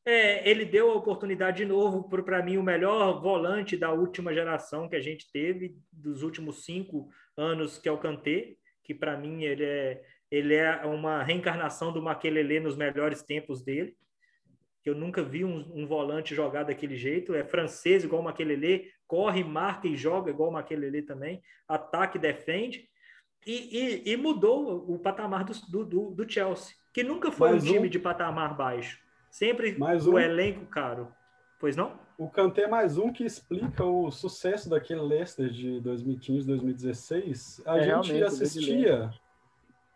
Speaker 2: É, ele deu a oportunidade de novo para mim o melhor volante da última geração que a gente teve dos últimos cinco anos, que é o Kanté, que para mim ele é, ele é uma reencarnação do Makelele nos melhores tempos dele. Eu nunca vi um, um, volante jogar daquele jeito. É francês igual o Makelele, corre, marca e joga, igual o Maquelele também, ataque, defende, e, e, e, mudou o patamar do, do, do, Chelsea, que nunca foi Mais um time de patamar baixo, sempre Mais o um. elenco caro. Pois não?
Speaker 4: O Kanté é mais um que explica o sucesso daquele Leicester de 2015, 2016. A é, gente assistia,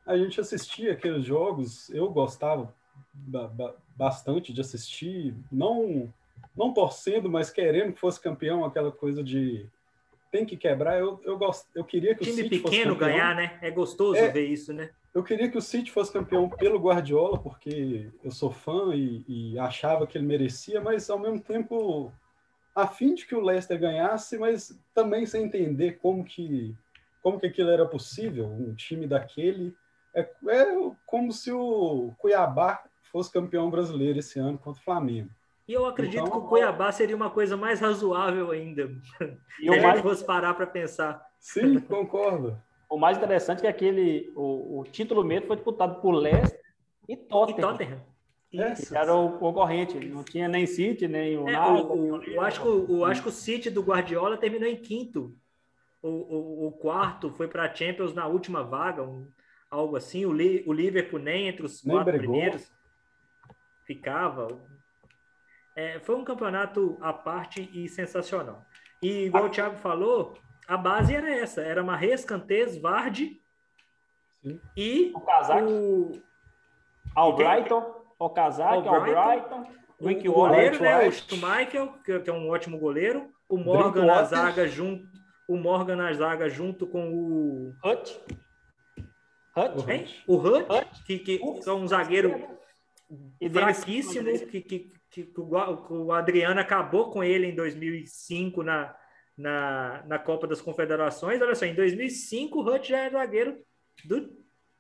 Speaker 4: a gente assistia aqueles jogos, eu gostava bastante de assistir, não não torcendo, mas querendo que fosse campeão, aquela coisa de tem que quebrar. Eu, eu, gost, eu queria que
Speaker 2: time
Speaker 4: o City
Speaker 2: pequeno ganhar, né? É gostoso é, ver isso, né?
Speaker 4: Eu queria que o City fosse campeão pelo Guardiola, porque eu sou fã e, e achava que ele merecia, mas ao mesmo tempo a fim de que o Leicester ganhasse, mas também sem entender como que como que aquilo era possível, um time daquele é, é como se o Cuiabá fosse campeão brasileiro esse ano contra o Flamengo.
Speaker 2: E eu acredito então, que o Cuiabá seria uma coisa mais razoável ainda. E a gente fosse parar para pensar.
Speaker 4: Sim, concordo.
Speaker 3: O mais interessante é que aquele, o, o título mesmo foi disputado por Leicester e Tottenham. E Tottenham. Isso. Era o concorrente, não tinha nem City, nem o
Speaker 2: é,
Speaker 3: Náutico.
Speaker 2: O, eu, acho que, o, acho que o City do Guardiola terminou em quinto. O, o, o quarto foi para a Champions na última vaga, um, algo assim. O, Li, o Liverpool nem entre os nem quatro brigou. primeiros ficava. É, foi um campeonato à parte e sensacional. E igual o Thiago falou, a base era essa: era Marres, Cantes, Vardy Sim. e
Speaker 3: o Kazak. O... Albrighton, o Kazak, Albrighton.
Speaker 2: O, o goleiro, né? O Schmeichel, que é um ótimo goleiro. O Morgan na zaga junto. O Morgan na zaga junto com o.
Speaker 3: Hut.
Speaker 2: Hut? Hein? O Hut, Hut? que, que é um zagueiro fraquíssimo, que, que, que o Adriano acabou com ele em 2005 na, na, na Copa das Confederações. Olha só, em 2005 o Hut já era zagueiro do,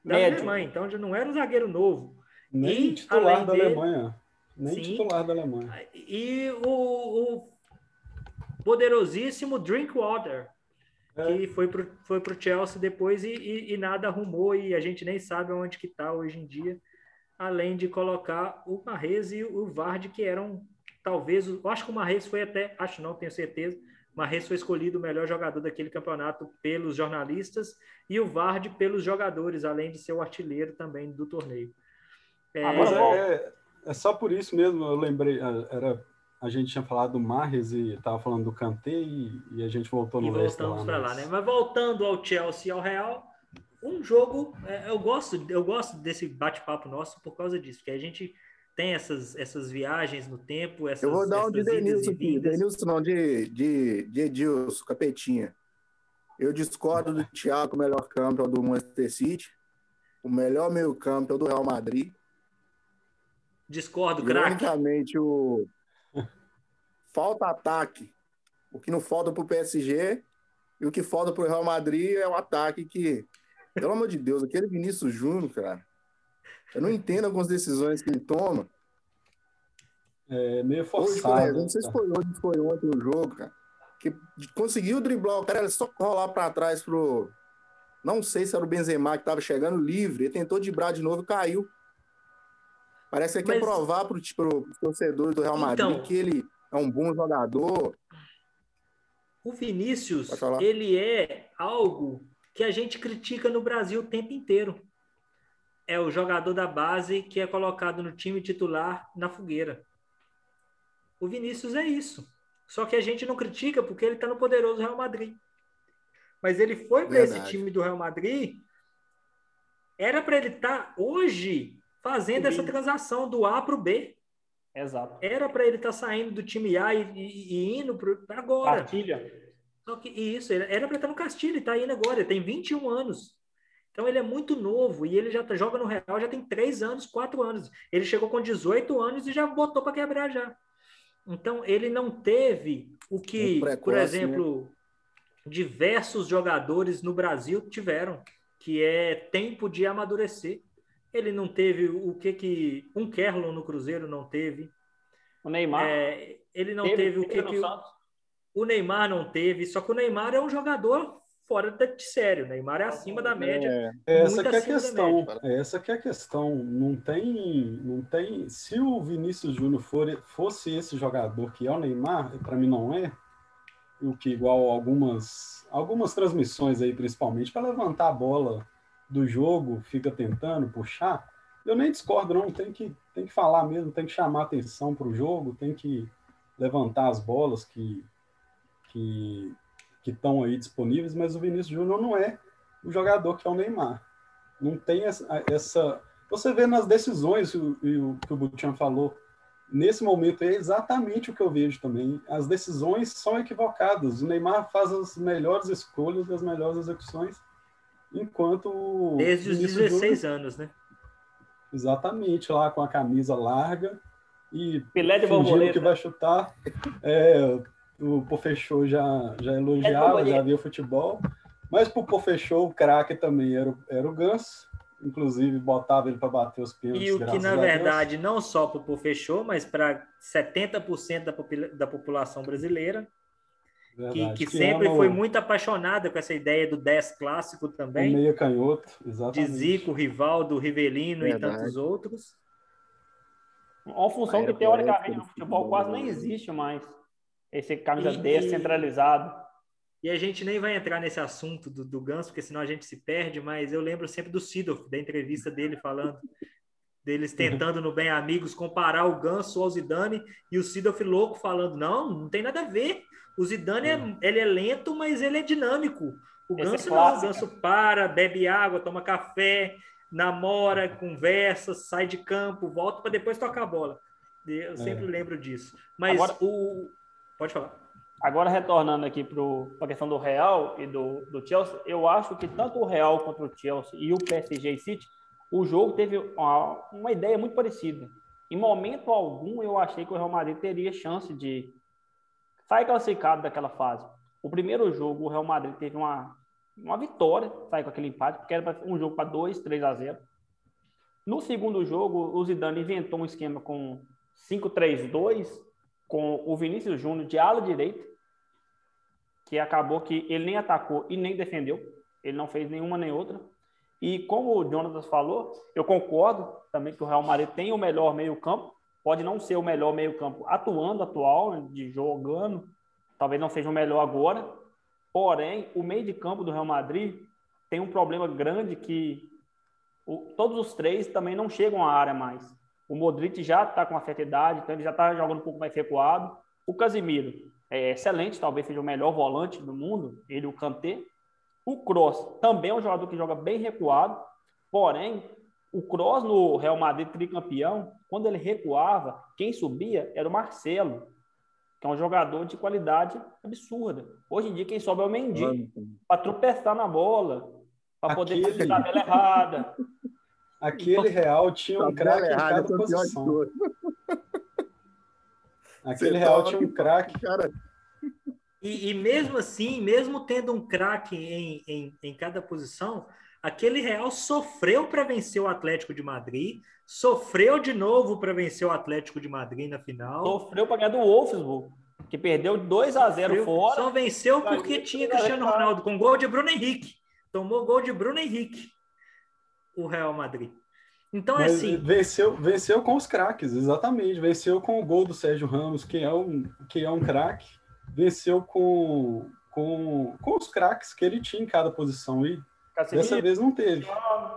Speaker 2: da Médio. Alemanha, então já não era um zagueiro novo.
Speaker 4: Nem e, titular da dele, Alemanha. Nem sim, titular da Alemanha.
Speaker 2: E o, o poderosíssimo Drinkwater, é. que foi para foi o Chelsea depois e, e, e, nada arrumou e a gente nem sabe onde que está hoje em dia além de colocar o Marrez e o Vard, que eram talvez, eu acho que o Marrez foi até, acho não, tenho certeza, o Marrez foi escolhido o melhor jogador daquele campeonato pelos jornalistas e o Vard pelos jogadores, além de ser o artilheiro também do torneio.
Speaker 4: É... Ah, é, é, é, só por isso mesmo, eu lembrei, é, era, a gente tinha falado do Marres e estava falando do Kanté e, e, a gente voltou no
Speaker 2: e voltamos para lá, né? Mas voltando ao Chelsea e ao Real, um jogo, é, eu gosto, eu gosto desse bate-papo nosso por causa disso, que a gente tem essas, essas viagens no tempo, essas
Speaker 1: Eu vou dar um de Denilson aqui, Denilson não, de, de, de Edilson, Capetinha. Eu discordo do Thiago, o melhor campo é o do Manchester City, o melhor meio campo é o do Real Madrid.
Speaker 2: Discordo, craque.
Speaker 1: Ironicamente, o... falta ataque. O que não falta para o PSG e o que falta para o Real Madrid é o ataque que pelo amor de Deus, aquele Vinícius Júnior, cara. Eu não entendo algumas decisões que ele toma.
Speaker 4: É meio forçado. Hoje,
Speaker 1: não sei se foi hoje, foi ontem o jogo, cara. Que conseguiu driblar o cara, ele só rolar para trás pro. Não sei se era o Benzema que estava chegando livre. Ele tentou driblar de novo e caiu. Parece que Mas... quer provar para os torcedores do Real Madrid então... que ele é um bom jogador.
Speaker 2: O Vinícius, ele é algo que a gente critica no Brasil o tempo inteiro. É o jogador da base que é colocado no time titular na fogueira. O Vinícius é isso. Só que a gente não critica porque ele está no poderoso Real Madrid. Mas ele foi para esse time do Real Madrid. Era para ele estar tá hoje fazendo essa transação do A para o B.
Speaker 3: Exato.
Speaker 2: Era para ele estar tá saindo do time A e, e, e indo para agora.
Speaker 3: Partilha.
Speaker 2: Só que isso, era para estar no Castilho, ele está indo agora, ele tem 21 anos. Então ele é muito novo e ele já tá, joga no Real já tem 3 anos, 4 anos. Ele chegou com 18 anos e já botou para quebrar já. Então ele não teve o que, precoce, por né? exemplo, né? diversos jogadores no Brasil tiveram, que é tempo de amadurecer. Ele não teve o que que um Kerlon no Cruzeiro não teve.
Speaker 3: O Neymar.
Speaker 2: É, ele não teve, teve o que que o Neymar não teve, só que o Neymar é um jogador fora de sério. O Neymar é acima da média.
Speaker 4: É, essa que é a questão. Essa que é a questão. Não tem, não tem. Se o Vinícius Júnior for, fosse esse jogador que é o Neymar, para mim não é. o que igual algumas algumas transmissões aí principalmente para levantar a bola do jogo, fica tentando puxar. Eu nem discordo não, tem que tem que falar mesmo, tem que chamar atenção para o jogo, tem que levantar as bolas que que que estão aí disponíveis, mas o Vinícius Júnior não é o jogador que é o Neymar. Não tem essa, essa você vê nas decisões o, o que o Butian falou, nesse momento é exatamente o que eu vejo também. As decisões são equivocadas. O Neymar faz as melhores escolhas as melhores execuções, enquanto.
Speaker 2: Desde os 16 Júnior, anos, né?
Speaker 4: Exatamente, lá com a camisa larga e
Speaker 3: Pelé de
Speaker 4: fingindo que vai chutar. É, o Pofechou já, já elogiava, já via futebol. Mas pro Pofechou, o craque também era, era o Ganso inclusive botava ele para bater os pênaltis.
Speaker 2: E o que, na verdade, não só para o fechou, mas para 70% da, popula da população brasileira, verdade, que, que, que, sempre foi muito apaixonada com essa ideia do 10 clássico também.
Speaker 4: O meia canhoto, exatamente.
Speaker 2: De Zico, Rivaldo, Rivelino verdade. e tantos outros.
Speaker 3: Uma função que, teoricamente, no futebol quase nem existe mais. Esse camisa e, 10 centralizado.
Speaker 2: E a gente nem vai entrar nesse assunto do, do Ganso, porque senão a gente se perde, mas eu lembro sempre do Sidorf, da entrevista dele falando, deles uhum. tentando no Bem Amigos comparar o Ganso ao Zidane, e o Sidorf louco falando, não, não tem nada a ver. O Zidane, é, uhum. ele é lento, mas ele é dinâmico. O Esse Ganso é não, o Ganso para, bebe água, toma café, namora, conversa, sai de campo, volta para depois tocar a bola. Eu é. sempre lembro disso. Mas Agora... o... Pode falar.
Speaker 3: Agora, retornando aqui para a questão do Real e do, do Chelsea, eu acho que tanto o Real contra o Chelsea e o PSG e City, o jogo teve uma, uma ideia muito parecida. Em momento algum, eu achei que o Real Madrid teria chance de sair classificado daquela fase. O primeiro jogo, o Real Madrid teve uma, uma vitória, sair com aquele empate, porque era um jogo para 2, 3 a 0. No segundo jogo, o Zidane inventou um esquema com 5-3-2, com o Vinícius Júnior de ala direita, que acabou que ele nem atacou e nem defendeu, ele não fez nenhuma nem outra. E como o Jonas falou, eu concordo também que o Real Madrid tem o melhor meio-campo, pode não ser o melhor meio-campo atuando, atual, de jogando, talvez não seja o melhor agora, porém, o meio de campo do Real Madrid tem um problema grande que o, todos os três também não chegam à área mais. O Modric já está com uma certa idade, então ele já está jogando um pouco mais recuado. O Casimiro é excelente, talvez seja o melhor volante do mundo, ele o Kanté. O Kroos também é um jogador que joga bem recuado, porém, o Kroos no Real Madrid tricampeão, quando ele recuava, quem subia era o Marcelo, que é um jogador de qualidade absurda. Hoje em dia, quem sobe é o Mendy, para tropeçar na bola, para poder fazer tabela errada.
Speaker 4: Aquele Real tinha um craque em cada posição. Aquele Real tinha um craque. Cara...
Speaker 2: E, e, mesmo assim, mesmo tendo um craque em, em, em cada posição, aquele Real sofreu para vencer o Atlético de Madrid, sofreu de novo para vencer o Atlético de Madrid na final.
Speaker 3: Sofreu para ganhar do Wolfsburg, que perdeu 2 a 0 fora.
Speaker 2: Só venceu porque tinha Cristiano Ronaldo com gol de Bruno Henrique. Tomou gol de Bruno Henrique o Real Madrid. Então é Mas é assim.
Speaker 4: Venceu, venceu com os craques, exatamente. Venceu com o gol do Sérgio Ramos, que é um, que é um craque. Venceu com, com, com os craques que ele tinha em cada posição. E Casemiro, dessa vez não teve.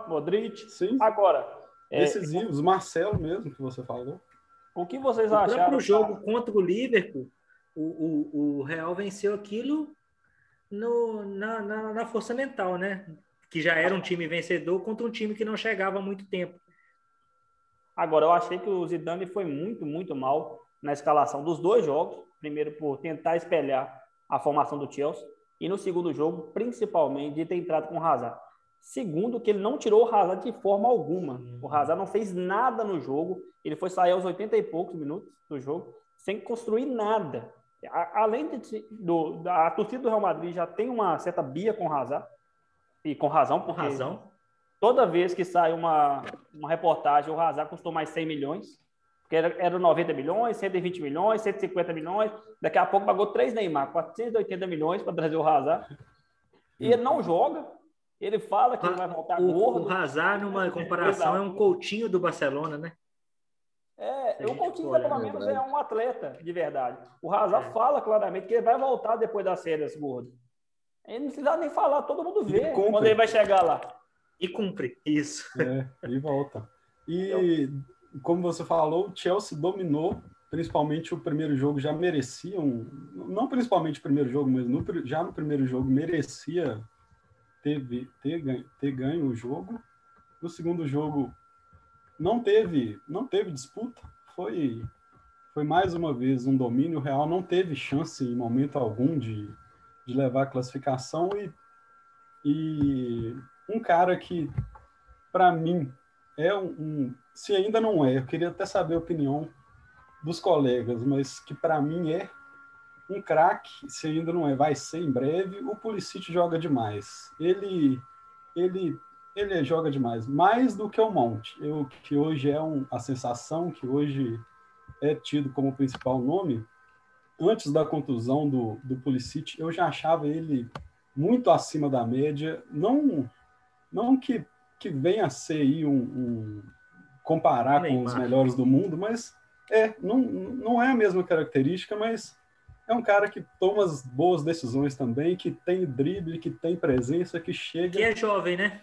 Speaker 3: Modric.
Speaker 4: Sim.
Speaker 3: Agora.
Speaker 4: Decisivos, é... Marcelo mesmo, que você falou.
Speaker 3: O que vocês acharam?
Speaker 2: O jogo contra o Liverpool, o, o, o Real venceu aquilo no, na, na, na força mental, né? Que já era um time vencedor contra um time que não chegava há muito tempo.
Speaker 3: Agora, eu achei que o Zidane foi muito, muito mal na escalação dos dois jogos. Primeiro, por tentar espelhar a formação do Chelsea. E no segundo jogo, principalmente, de ter entrado com o Hazard. Segundo, que ele não tirou o Hazard de forma alguma. O Hazard não fez nada no jogo. Ele foi sair aos 80 e poucos minutos do jogo sem construir nada. Além de, do, a torcida do Real Madrid já tem uma certa bia com o Hazard. E com razão,
Speaker 2: por razão.
Speaker 3: Toda vez que sai uma, uma reportagem, o Hazard custou mais 100 milhões, porque era, era 90 milhões, 120 milhões, 150 milhões. Daqui a pouco pagou três Neymar, 480 milhões para trazer o Hazard. E ele não joga. Ele fala que
Speaker 2: vai voltar o, gordo. O Hazard, numa comparação, é um coutinho do Barcelona, né?
Speaker 3: É, o Coutinho, pelo menos, é um atleta de verdade. O Hazard é. fala claramente que ele vai voltar depois das férias gordas. Ele não precisa nem falar, todo mundo vê quando ele vai chegar lá.
Speaker 2: E cumpre, isso.
Speaker 4: É, e volta. E, como você falou, o Chelsea dominou, principalmente o primeiro jogo, já merecia um. Não principalmente o primeiro jogo, mas no, já no primeiro jogo merecia ter, ter, ganho, ter ganho o jogo. No segundo jogo, não teve, não teve disputa, foi, foi mais uma vez um domínio real, não teve chance em momento algum de, de levar a classificação e, e um cara que, para mim, é um, um, se ainda não é, eu queria até saber a opinião dos colegas, mas que para mim é um craque, se ainda não é, vai ser em breve. O Pulisic joga demais. Ele ele ele joga demais, mais do que o Monte, eu, que hoje é um, a sensação, que hoje é tido como principal nome. Antes da contusão do, do Pulisic, eu já achava ele muito acima da média, não, não que, que venha a ser aí um, um comparar com os melhores do mundo, mas é, não, não é a mesma característica, mas é um cara que toma as boas decisões também, que tem drible, que tem presença, que chega.
Speaker 2: Que é jovem, né?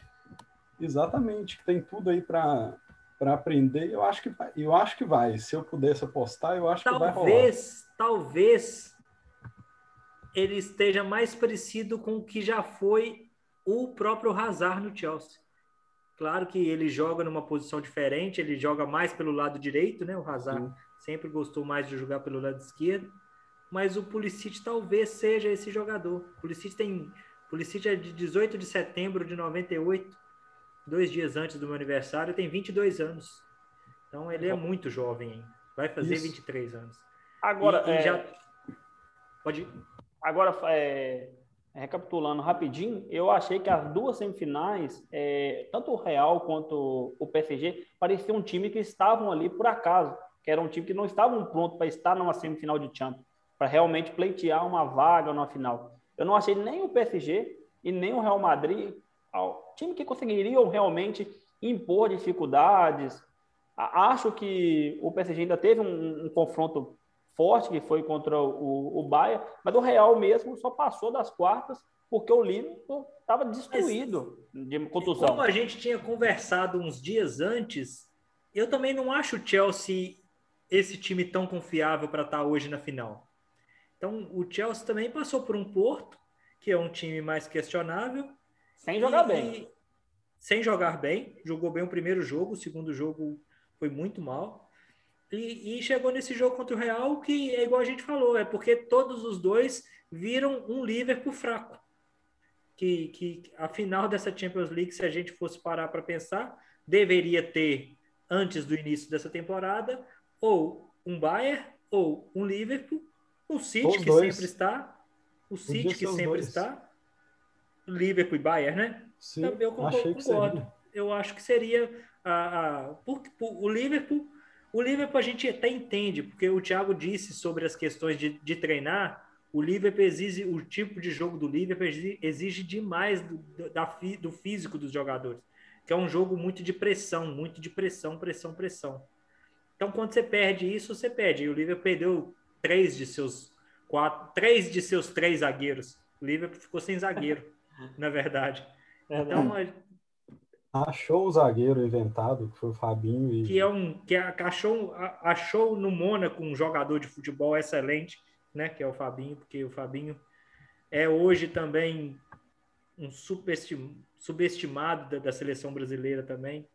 Speaker 4: Exatamente, que tem tudo aí para para aprender. Eu acho que vai, eu acho que vai. Se eu pudesse apostar, eu acho talvez, que vai rolar.
Speaker 2: Talvez, talvez ele esteja mais parecido com o que já foi o próprio Hazard no Chelsea. Claro que ele joga numa posição diferente, ele joga mais pelo lado direito, né? O Hazard Sim. sempre gostou mais de jogar pelo lado esquerdo, mas o Pulisic talvez seja esse jogador. O Pulisic tem Pulisic é de 18 de setembro de 98 dois dias antes do meu aniversário, tem 22 anos. Então ele é muito jovem hein? Vai fazer Isso. 23 anos.
Speaker 3: Agora, e, e é... já... Pode ir. Agora, é... recapitulando rapidinho, eu achei que as duas semifinais, é... tanto o Real quanto o PSG, pareciam um time que estavam ali por acaso, que era um time que não estavam pronto para estar numa semifinal de Champions, para realmente pleitear uma vaga na final. Eu não achei nem o PSG e nem o Real Madrid ao time que conseguiriam realmente impor dificuldades. Acho que o PSG ainda teve um, um confronto forte, que foi contra o, o Bahia, mas o Real mesmo só passou das quartas porque o Liverpool estava destruído de contusão.
Speaker 2: Como a gente tinha conversado uns dias antes, eu também não acho o Chelsea esse time tão confiável para estar tá hoje na final. Então, o Chelsea também passou por um Porto, que é um time mais questionável,
Speaker 3: sem jogar e, bem.
Speaker 2: Sem jogar bem. Jogou bem o primeiro jogo, o segundo jogo foi muito mal. E, e, chegou nesse jogo contra o Real, que é igual a gente falou, é porque todos os dois viram um Liverpool fraco. Que, que a final dessa Champions League, se a gente fosse parar para pensar, deveria ter, antes do início dessa temporada, ou um Bayern, ou um Liverpool, o City, que dois. sempre está, o City, que sempre dois. está, Liverpool e Bayern, né?
Speaker 4: Sim, então, eu concordo.
Speaker 2: Eu acho que seria a, a porque, o Liverpool, o Liverpool a gente até entende, porque o Thiago disse sobre as questões de, de treinar. O Liverpool exige o tipo de jogo do Liverpool exige demais do, da, do físico dos jogadores, que é um jogo muito de pressão, muito de pressão, pressão, pressão. Então, quando você perde isso, você perde. E o Liverpool perdeu três de seus quatro, três de seus três zagueiros. O Liverpool ficou sem zagueiro na verdade. Então,
Speaker 4: achou o zagueiro inventado, que foi o Fabinho. E...
Speaker 2: Que é um. Que achou, achou no Mônaco um jogador de futebol excelente, né? Que é o Fabinho, porque o Fabinho é hoje também um subestimado da, da seleção brasileira também.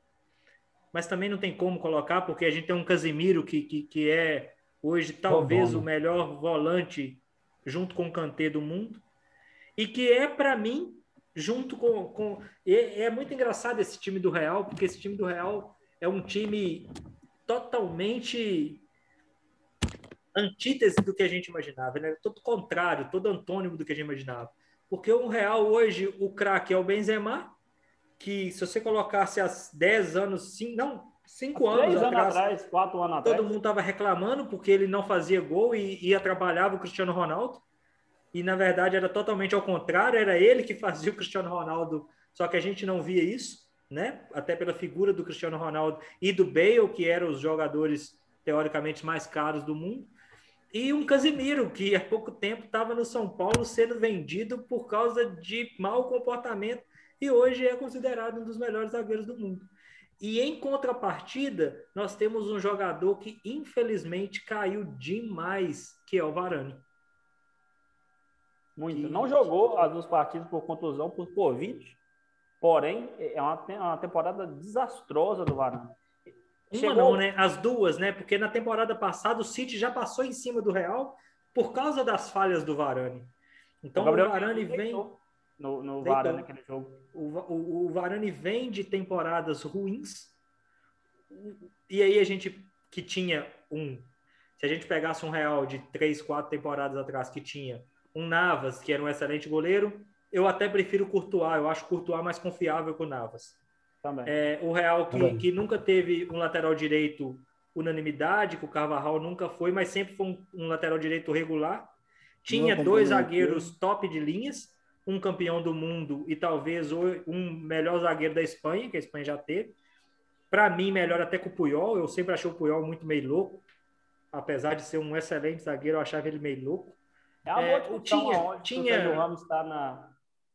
Speaker 2: Mas também não tem como colocar, porque a gente tem um Casimiro que, que, que é hoje talvez o melhor volante junto com o Kanté do mundo e que é, para mim, junto com. com é, é muito engraçado esse time do Real, porque esse time do Real é um time totalmente antítese do que a gente imaginava, né? Todo contrário, todo antônimo do que a gente imaginava. Porque o Real hoje, o craque é o Benzema, que se você colocasse há 10 anos, sim, não, 5 anos,
Speaker 3: anos atrás, atrás, 4 anos
Speaker 2: atrás, todo mundo estava reclamando porque ele não fazia gol e, e atrapalhava o Cristiano Ronaldo e na verdade era totalmente ao contrário, era ele que fazia o Cristiano Ronaldo, só que a gente não via isso, né? Até pela figura do Cristiano Ronaldo e do Bale, que eram os jogadores teoricamente mais caros do mundo. E um Casimiro, que há pouco tempo estava no São Paulo sendo vendido por causa de mau comportamento e hoje é considerado um dos melhores zagueiros do mundo. E em contrapartida, nós temos um jogador que infelizmente caiu demais, que é o Varane.
Speaker 3: Muito. Não jogou as duas partidas por contusão, por Covid. Porém, é uma, uma temporada desastrosa do Varane.
Speaker 2: Uma Chegou... não, né? As duas, né? Porque na temporada passada o City já passou em cima do Real por causa das falhas do Varane. Então o, o Varane vem
Speaker 3: no, no Varane naquele jogo.
Speaker 2: O, o, o Varane vem de temporadas ruins. E aí a gente que tinha um, se a gente pegasse um Real de três, quatro temporadas atrás que tinha um Navas, que era um excelente goleiro, eu até prefiro o Courtois, eu acho o Courtois mais confiável que o Navas. Também. É, o Real que, que nunca teve um lateral direito unanimidade, que o Carvajal nunca foi, mas sempre foi um, um lateral direito regular. Tinha dois zagueiros top de linhas, um campeão do mundo e talvez um melhor zagueiro da Espanha, que a Espanha já teve. Para mim, melhor até que o Puyol. Eu sempre achei o Puyol muito meio louco. Apesar de ser um excelente zagueiro, eu achava ele meio louco.
Speaker 3: É uma boa é, tinha, tinha... o Sérgio Ramos está na,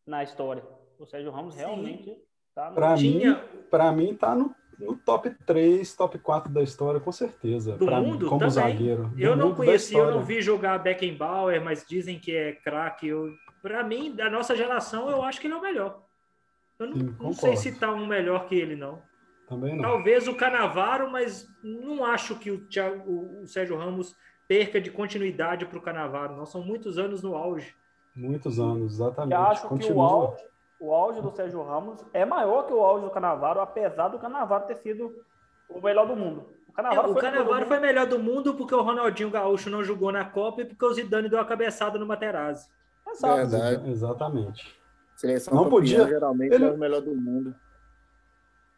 Speaker 3: na história. O Sérgio Ramos Sim. realmente está
Speaker 4: no... Para tinha... mim, para mim tá no, no top 3, top 4 da história, com certeza.
Speaker 2: Do pra mundo
Speaker 4: mim, como
Speaker 2: também.
Speaker 4: zagueiro. Do
Speaker 2: eu não conheci, eu não vi jogar Beckenbauer, mas dizem que é craque. Para mim, da nossa geração, eu acho que ele é o melhor. Eu não, Sim, não sei se tá um melhor que ele, não.
Speaker 4: Também não.
Speaker 2: Talvez o Canavaro, mas não acho que o, Thiago, o Sérgio Ramos perca de continuidade para o Canavaro. Nós são muitos anos no auge.
Speaker 4: Muitos anos, exatamente.
Speaker 3: Eu acho Continua. que o auge, o auge do Sérgio Ramos é maior que o auge do Canavaro, apesar do Canavaro ter sido o melhor do mundo.
Speaker 2: O Canavaro, é, foi, o Canavaro foi melhor do mundo porque o Ronaldinho Gaúcho não jogou na Copa e porque o Zidane deu a cabeçada no Materazzi.
Speaker 4: Exato. Verdade. Exatamente.
Speaker 1: Seleção não podia. Geralmente ele... é o melhor do mundo.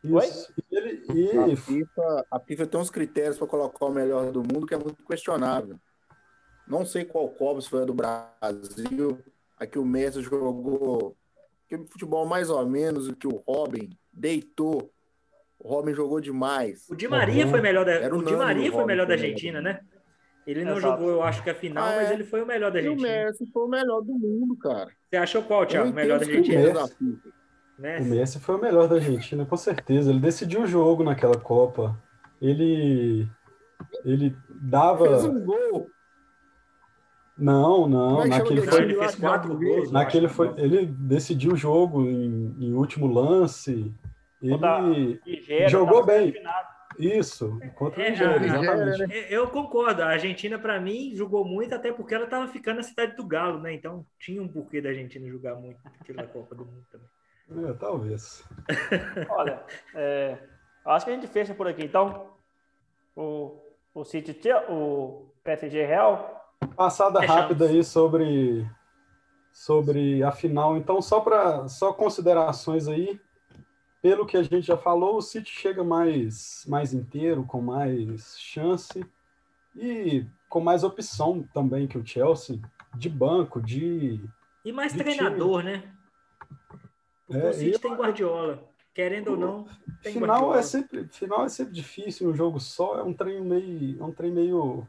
Speaker 4: Isso. Ele, e...
Speaker 1: a, FIFA, a FIFA tem uns critérios para colocar o melhor do mundo que é muito questionável. Não sei qual Copa, se foi a do Brasil. Aqui o Messi jogou aquele futebol mais ou menos o que o Robin deitou. O Robin jogou demais.
Speaker 2: O Di Maria uhum. foi melhor da, Era o, o Di Maria foi melhor da Argentina, né? Ele não Exato. jogou, eu acho que a final, ah, mas é. ele foi o melhor da Argentina.
Speaker 1: E o Messi foi o melhor do mundo, cara.
Speaker 2: Você achou qual, Thiago? O melhor da Argentina?
Speaker 4: Messi. O Messi foi o melhor da Argentina, com certeza. Ele decidiu o jogo naquela Copa. Ele. Ele dava.
Speaker 1: Fez um gol.
Speaker 4: Não, não. Naquele foi. Ele fez quatro gols. Naquele foi. Ele decidiu o jogo em, em último lance. Ele Nigéria, jogou bem. Isso, contra é, Nigéria, exatamente.
Speaker 2: Né? Eu concordo. A Argentina, para mim, jogou muito, até porque ela estava ficando na cidade do Galo, né? Então tinha um porquê da Argentina jogar muito naquela Copa do Mundo também.
Speaker 4: É, talvez.
Speaker 3: Olha, é, acho que a gente fecha por aqui. Então, o, o City, o PSG Real.
Speaker 4: Passada rápida aí sobre, sobre a final. Então, só para só considerações aí. Pelo que a gente já falou, o City chega mais, mais inteiro, com mais chance e com mais opção também que o Chelsea, de banco, de.
Speaker 2: E mais de treinador, time. né? É, o City eu... tem Guardiola. Querendo o... ou não, tem
Speaker 4: final
Speaker 2: Guardiola.
Speaker 4: É sempre, final é sempre difícil um jogo só. É um trem meio, é um trem meio,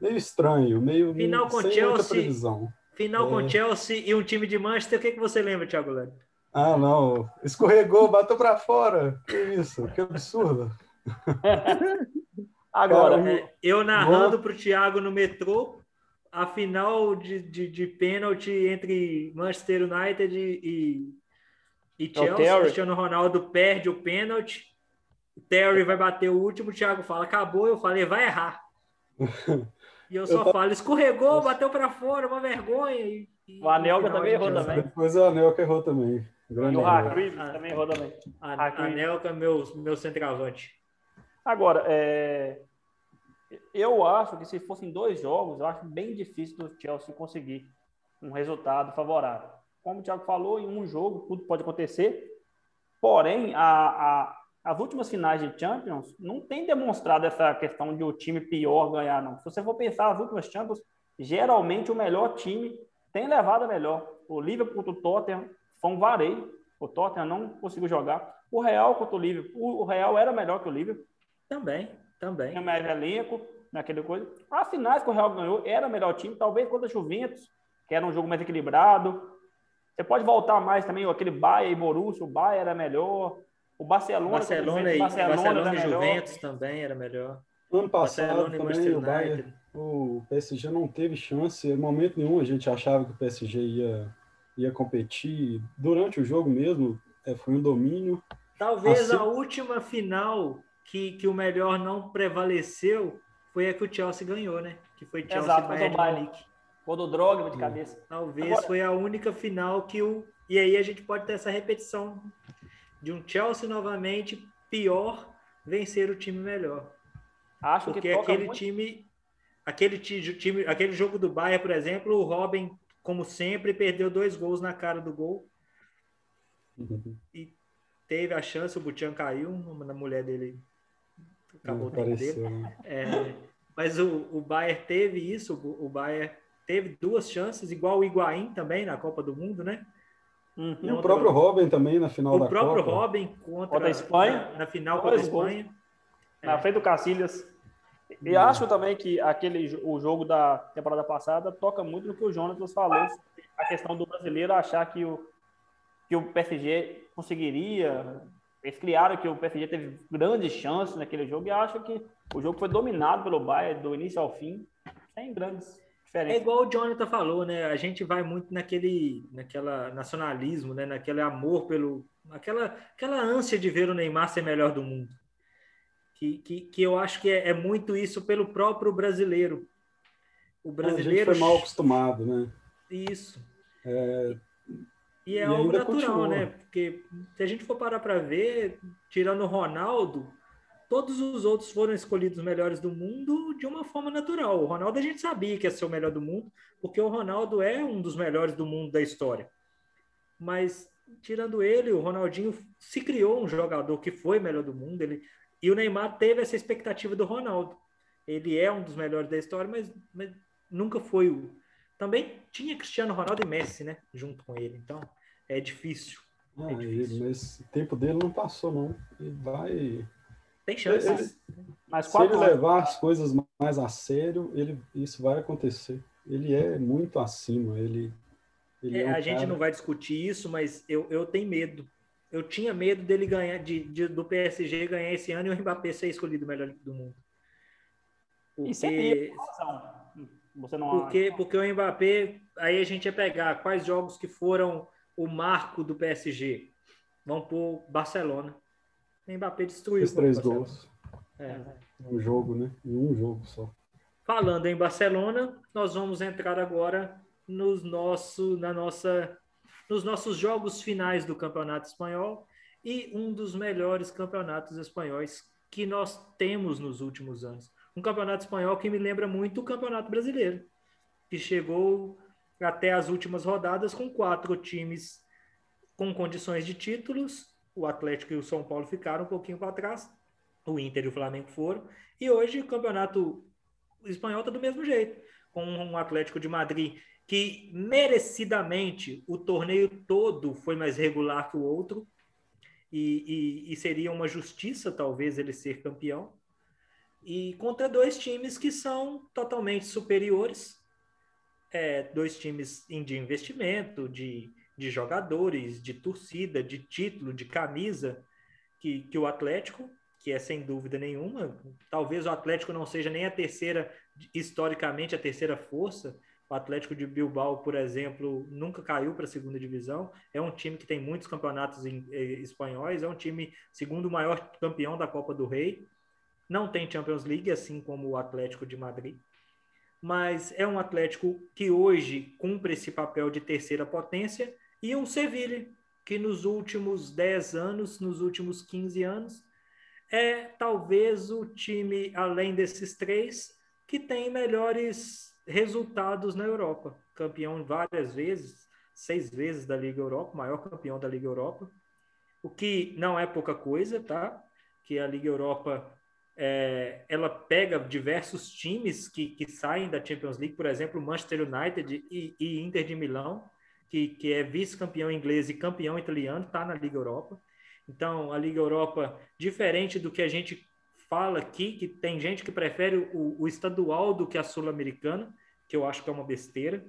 Speaker 4: meio estranho, meio
Speaker 2: final com sem Chelsea, previsão. Final é. com Chelsea e um time de Manchester. O que, que você lembra, Thiago Lano?
Speaker 4: Ah, não. Escorregou, bateu para fora. Que isso? Que absurdo.
Speaker 2: Agora, Cara, é, eu narrando para o Thiago no metrô a final de, de, de pênalti entre Manchester United e, e é Chelsea, Cristiano Ronaldo perde o pênalti. O Terry vai bater o último, o Thiago fala, acabou. Eu falei, vai errar. e eu só eu falo, escorregou, bateu para fora, uma vergonha. E,
Speaker 3: e o Anelka também errou também.
Speaker 4: Depois o Anelka errou também.
Speaker 3: Grande e o Hargreaves também errou também.
Speaker 2: A, Anelka, meu, meu centroavante.
Speaker 3: Agora, é... eu acho que se fossem dois jogos, eu acho bem difícil do Chelsea conseguir um resultado favorável como o Thiago falou, em um jogo tudo pode acontecer. Porém, a, a, as últimas finais de Champions não tem demonstrado essa questão de o time pior ganhar, não. Se você for pensar as últimas Champions, geralmente o melhor time tem levado a melhor. O Liverpool contra o Tottenham foi um vareio. O Tottenham não conseguiu jogar. O Real contra o Liverpool, o Real era melhor que o Liverpool.
Speaker 2: Também. Também.
Speaker 3: Tinha mais elenco, naquele coisa. As finais que o Real ganhou era o melhor time, talvez contra a Juventus, que era um jogo mais equilibrado. Você pode voltar mais também, aquele Bayern e Borussia, o Bayern era melhor. O Barcelona,
Speaker 2: Barcelona e, Barcelona, Barcelona e Juventus também era melhor.
Speaker 4: Ano passado também o, Bayern, o PSG não teve chance. Em momento nenhum a gente achava que o PSG ia, ia competir. Durante o jogo mesmo, é, foi um domínio.
Speaker 2: Talvez assim... a última final que, que o melhor não prevaleceu foi a que o Chelsea ganhou, né? Que foi Chelsea
Speaker 3: Exato, Bayern Munique. Ou do Drogba de cabeça.
Speaker 2: Talvez Agora... foi a única final que o... E aí a gente pode ter essa repetição de um Chelsea novamente pior vencer o time melhor.
Speaker 3: Acho
Speaker 2: Porque
Speaker 3: que
Speaker 2: aquele
Speaker 3: muito...
Speaker 2: time, aquele time, aquele jogo do Bayern, por exemplo, o Robin, como sempre, perdeu dois gols na cara do gol. Uhum. E teve a chance, o Butian caiu, na mulher dele acabou o tempo dele. Né? É, mas o, o Bayern teve isso, o, o Bayern teve duas chances, igual o Higuaín também na Copa do Mundo, né?
Speaker 4: Uhum. O próprio Robin também na final
Speaker 2: o
Speaker 4: da Copa.
Speaker 2: O próprio Robin contra,
Speaker 3: contra a Espanha.
Speaker 2: Na, na final contra a Espanha.
Speaker 3: Na é. frente do Cacilhas. E uhum. acho também que aquele, o jogo da temporada passada toca muito no que o Jonas falou, a questão do brasileiro achar que o, que o PSG conseguiria. Eles criaram que o PSG teve grandes chances naquele jogo e acho que o jogo foi dominado pelo Bayern do início ao fim, sem grandes
Speaker 2: é igual o Jonathan falou, né? A gente vai muito naquele, naquela nacionalismo, né? Naquele amor pelo, aquela, aquela ânsia de ver o Neymar ser melhor do mundo. Que, que, que eu acho que é, é muito isso pelo próprio brasileiro. O brasileiro
Speaker 4: a gente foi mal acostumado, né?
Speaker 2: Isso.
Speaker 4: É...
Speaker 2: E é e algo natural, continua. né? Porque se a gente for parar para ver, tirando o Ronaldo, todos os outros foram escolhidos melhores do mundo de uma forma natural. O Ronaldo a gente sabia que ia ser o melhor do mundo, porque o Ronaldo é um dos melhores do mundo da história. Mas tirando ele, o Ronaldinho se criou um jogador que foi melhor do mundo, ele e o Neymar teve essa expectativa do Ronaldo. Ele é um dos melhores da história, mas, mas nunca foi o também tinha Cristiano Ronaldo e Messi, né, junto com ele. Então, é difícil.
Speaker 4: Ah, é difícil. Ele, mas o tempo dele não passou não. Ele vai
Speaker 2: tem chances.
Speaker 3: Mas
Speaker 4: se ele levar as coisas mais a sério, ele, isso vai acontecer. Ele é muito acima. Ele, ele
Speaker 2: é,
Speaker 4: é um
Speaker 2: a gente não vai discutir isso, mas eu, eu tenho medo. Eu tinha medo dele ganhar, de, de, do PSG ganhar esse ano e o Mbappé ser escolhido o melhor do mundo.
Speaker 3: Porque, isso é Você não
Speaker 2: porque, porque o Mbappé, aí a gente ia pegar quais jogos que foram o marco do PSG. Vamos por Barcelona. Mbappé destruiu.
Speaker 4: Fez três gols. É. Um jogo, né? Em um jogo só.
Speaker 2: Falando em Barcelona, nós vamos entrar agora nos, nosso, na nossa, nos nossos jogos finais do Campeonato Espanhol e um dos melhores campeonatos espanhóis que nós temos nos últimos anos. Um campeonato espanhol que me lembra muito o Campeonato Brasileiro, que chegou até as últimas rodadas com quatro times com condições de títulos o Atlético e o São Paulo ficaram um pouquinho para trás, o Inter e o Flamengo foram, e hoje o campeonato espanhol está do mesmo jeito, com um Atlético de Madrid que merecidamente o torneio todo foi mais regular que o outro, e, e, e seria uma justiça talvez ele ser campeão, e contra dois times que são totalmente superiores, é, dois times de investimento, de de jogadores, de torcida, de título, de camisa que, que o Atlético, que é sem dúvida nenhuma, talvez o Atlético não seja nem a terceira, historicamente, a terceira força. O Atlético de Bilbao, por exemplo, nunca caiu para a segunda divisão. É um time que tem muitos campeonatos em, eh, espanhóis, é um time segundo maior campeão da Copa do Rei. Não tem Champions League, assim como o Atlético de Madrid mas é um Atlético que hoje cumpre esse papel de terceira potência e um Sevilha, que nos últimos 10 anos, nos últimos 15 anos, é talvez o time, além desses três, que tem melhores resultados na Europa. Campeão várias vezes, seis vezes da Liga Europa, maior campeão da Liga Europa, o que não é pouca coisa, tá? Que a Liga Europa é, ela pega diversos times que, que saem da Champions League, por exemplo, Manchester United e, e Inter de Milão, que, que é vice-campeão inglês e campeão italiano, está na Liga Europa. Então, a Liga Europa, diferente do que a gente fala aqui que tem gente que prefere o, o estadual do que a sul-americana, que eu acho que é uma besteira,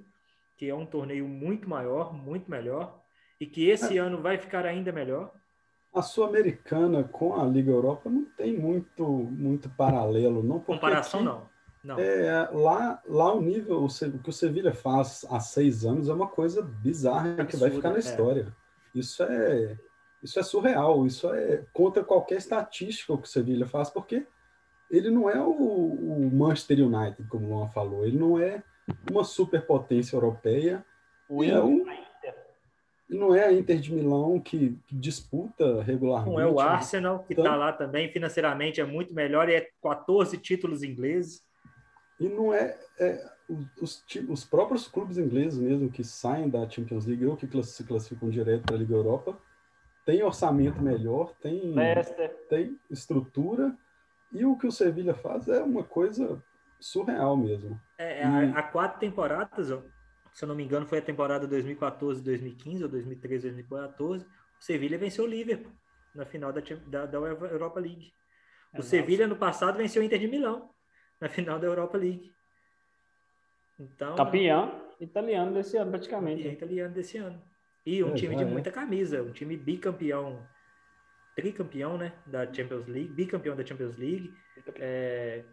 Speaker 2: que é um torneio muito maior, muito melhor, e que esse é. ano vai ficar ainda melhor.
Speaker 4: A Sul-Americana com a Liga Europa não tem muito, muito paralelo, não.
Speaker 2: Comparação, aqui, não.
Speaker 4: É, lá, lá o nível, o que o Sevilha faz há seis anos é uma coisa bizarra Absurda, que vai ficar na é. história. Isso é isso é surreal, isso é contra qualquer estatística que o Sevilha faz, porque ele não é o, o Manchester United, como o Luan falou, ele não é uma superpotência europeia. O é um, não é a Inter de Milão que, que disputa regularmente.
Speaker 2: Não é o Arsenal, que está então, lá também, financeiramente é muito melhor e é 14 títulos ingleses.
Speaker 4: E não é, é os, os, próprios clubes ingleses mesmo que saem da Champions League ou que se classificam direto para a Liga Europa tem orçamento melhor, tem, tem estrutura e o que o Sevilha faz é uma coisa surreal mesmo.
Speaker 2: É, e... há quatro temporadas, se eu não me engano, foi a temporada 2014, 2015 ou 2013, 2014. O Sevilha venceu o Liverpool na final da, da, da Europa League. O é Sevilha no passado venceu o Inter de Milão na final da Europa League.
Speaker 3: Então, campeão italiano desse ano, praticamente.
Speaker 2: Campeão italiano desse ano. E um é, time de é. muita camisa, um time bicampeão, tricampeão, né, da Champions League, bicampeão da Champions League, é,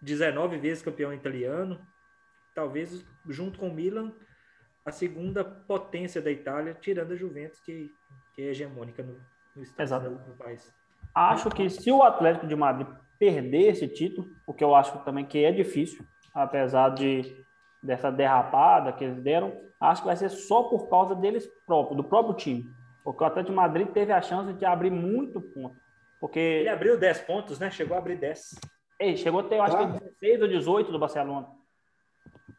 Speaker 2: 19 vezes campeão italiano, talvez junto com o Milan, a segunda potência da Itália, tirando a Juventus, que, que é hegemônica no, no, estado, no país.
Speaker 3: Acho que se o Atlético de Madrid perder esse título, o que eu acho também que é difícil, apesar de dessa derrapada que eles deram, acho que vai ser só por causa deles próprios, do próprio time. Porque o Atlético de Madrid teve a chance de abrir muito ponto. Porque...
Speaker 2: Ele abriu 10 pontos, né? Chegou a abrir 10.
Speaker 3: Ei, chegou a ter, eu acho ah. que 16 ou 18 do Barcelona.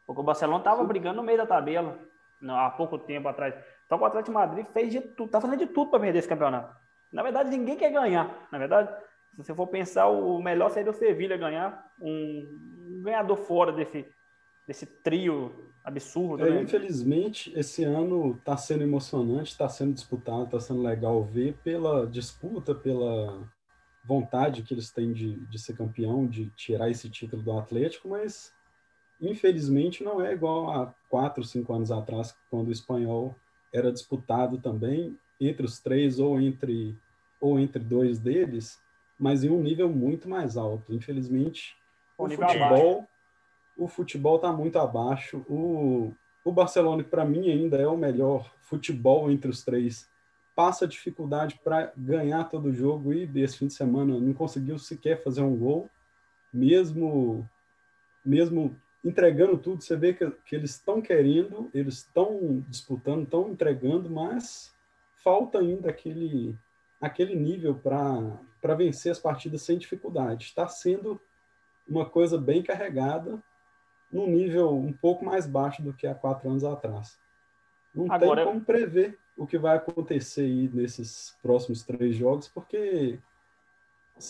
Speaker 3: Porque o Barcelona estava brigando no meio da tabela não, há pouco tempo atrás. Então o Atlético de Madrid fez de tudo, tá fazendo de tudo para perder esse campeonato. Na verdade, ninguém quer ganhar. Na verdade, se você for pensar, o melhor seria o Sevilha ganhar um ganhador fora desse, desse trio absurdo.
Speaker 4: É, né? Infelizmente, esse ano está sendo emocionante, está sendo disputado, está sendo legal ver pela disputa, pela vontade que eles têm de, de ser campeão, de tirar esse título do Atlético, mas infelizmente não é igual a quatro, cinco anos atrás, quando o espanhol era disputado também entre os três ou entre ou entre dois deles, mas em um nível muito mais alto. Infelizmente, o, o futebol o futebol está muito abaixo. O, o Barcelona, para mim, ainda é o melhor futebol entre os três. Passa dificuldade para ganhar todo o jogo e esse fim de semana não conseguiu sequer fazer um gol, mesmo mesmo entregando tudo. Você vê que, que eles estão querendo, eles estão disputando, estão entregando, mas falta ainda aquele aquele nível para vencer as partidas sem dificuldade. Está sendo uma coisa bem carregada num nível um pouco mais baixo do que há quatro anos atrás. Não Agora, tem como prever o que vai acontecer aí nesses próximos três jogos, porque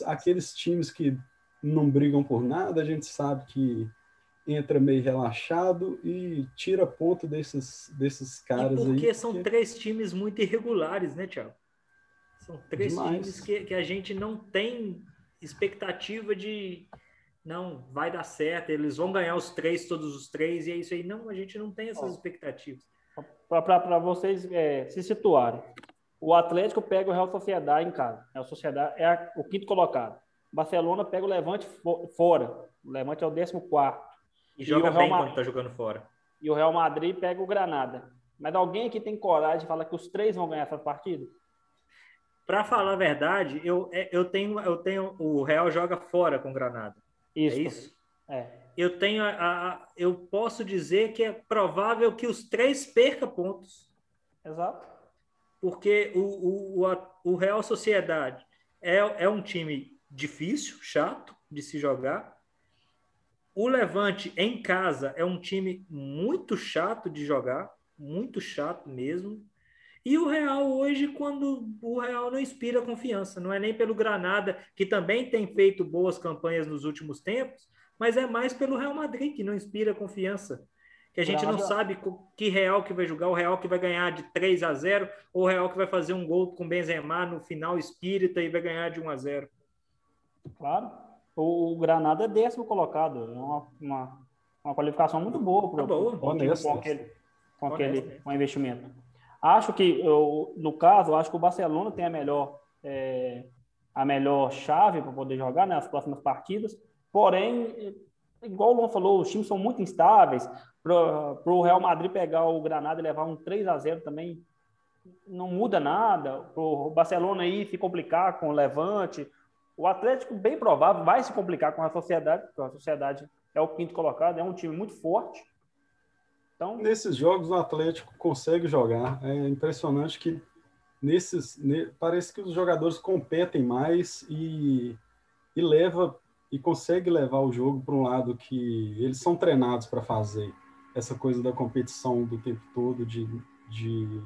Speaker 4: aqueles times que não brigam por nada, a gente sabe que entra meio relaxado e tira ponto desses, desses caras
Speaker 2: e porque
Speaker 4: aí.
Speaker 2: são porque... três times muito irregulares, né, Tiago? São três Demais. times que, que a gente não tem expectativa de, não, vai dar certo, eles vão ganhar os três, todos os três, e é isso aí. Não, a gente não tem essas expectativas.
Speaker 3: Para vocês é, se situarem, o Atlético pega o Real Sociedade em casa. O Real Sociedade é a, o quinto colocado. Barcelona pega o Levante fora. O Levante é o décimo quarto.
Speaker 2: E, e joga bem quando está jogando fora.
Speaker 3: E o Real Madrid pega o Granada. Mas alguém aqui tem coragem de falar que os três vão ganhar essa partida?
Speaker 2: Para falar a verdade, eu, é, eu, tenho, eu tenho. O Real joga fora com Granada. Isso. É isso? É. Eu tenho a, a, eu posso dizer que é provável que os três perca pontos.
Speaker 3: Exato.
Speaker 2: Porque o, o, o, o Real Sociedade é, é um time difícil, chato de se jogar. O Levante em casa é um time muito chato de jogar, muito chato mesmo. E o Real hoje, quando o Real não inspira confiança, não é nem pelo Granada, que também tem feito boas campanhas nos últimos tempos, mas é mais pelo Real Madrid, que não inspira confiança. Que a gente Granada. não sabe que Real que vai jogar, o Real que vai ganhar de 3 a 0, ou o Real que vai fazer um gol com Benzema no final espírita e vai ganhar de 1 a 0.
Speaker 3: Claro. O, o Granada é décimo colocado. É uma, uma, uma qualificação muito boa para
Speaker 2: Tá boa.
Speaker 3: com aquele, com aquele com investimento. Acho que, eu, no caso, acho que o Barcelona tem a melhor, é, a melhor chave para poder jogar nas próximas partidas. Porém, igual o Luan falou, os times são muito instáveis. Para o Real Madrid pegar o Granada e levar um 3 a 0 também não muda nada. Para o Barcelona aí se complicar com o Levante. O Atlético, bem provável, vai se complicar com a Sociedade, porque a Sociedade é o quinto colocado, é um time muito forte. Então,
Speaker 4: Nesses jogos o Atlético consegue jogar. É impressionante que nesses ne- parece que os jogadores competem mais e, e leva e consegue levar o jogo para um lado que eles são treinados para fazer. Essa coisa da competição do tempo todo, de, de,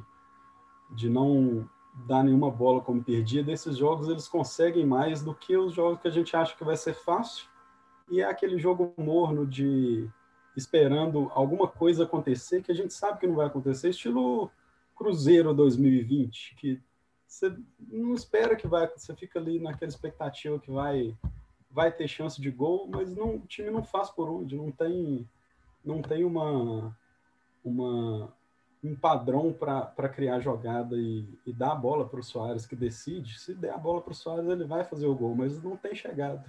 Speaker 4: de não dar nenhuma bola como perdida. Esses jogos eles conseguem mais do que os jogos que a gente acha que vai ser fácil. E é aquele jogo morno de esperando alguma coisa acontecer que a gente sabe que não vai acontecer, estilo Cruzeiro 2020, que você não espera que vai, você fica ali naquela expectativa que vai vai ter chance de gol, mas não, o time não faz por onde, não tem não tem uma uma um padrão para criar jogada e, e dar a bola para o Soares que decide. Se der a bola para o Soares, ele vai fazer o gol, mas não tem chegada.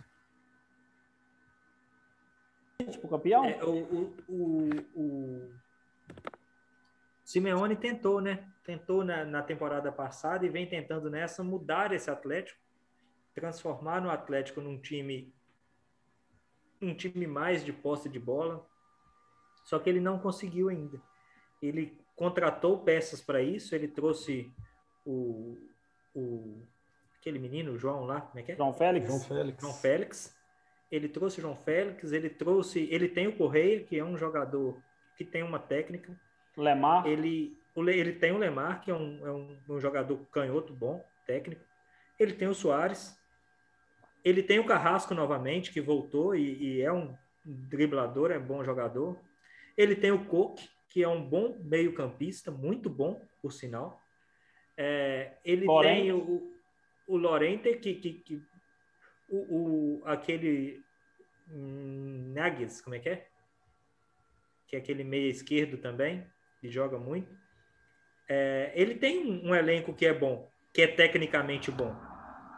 Speaker 3: Tipo, campeão.
Speaker 2: É, o, o, o, o Simeone tentou, né? Tentou na, na temporada passada e vem tentando nessa mudar esse Atlético, transformar no Atlético num time um time mais de posse de bola. Só que ele não conseguiu ainda. Ele contratou peças para isso, ele trouxe o, o aquele menino, o João lá, como é que é?
Speaker 3: João Félix.
Speaker 4: João Félix.
Speaker 2: João Félix. Ele trouxe o João Félix, ele trouxe, ele tem o Correia, que é um jogador que tem uma técnica.
Speaker 3: Lemar.
Speaker 2: Ele, ele tem o Lemar, que é um, é um, um jogador canhoto bom, técnico. Ele tem o Soares. Ele tem o Carrasco novamente, que voltou e, e é um driblador, é um bom jogador. Ele tem o Coque, que é um bom meio-campista, muito bom, por sinal. É, ele
Speaker 3: Porém-
Speaker 2: tem o, o Lorente, que, que, que o, o, aquele hum, Nages, como é que é? Que é aquele meia esquerdo também, que joga muito. É, ele tem um, elenco que é bom, que é tecnicamente bom.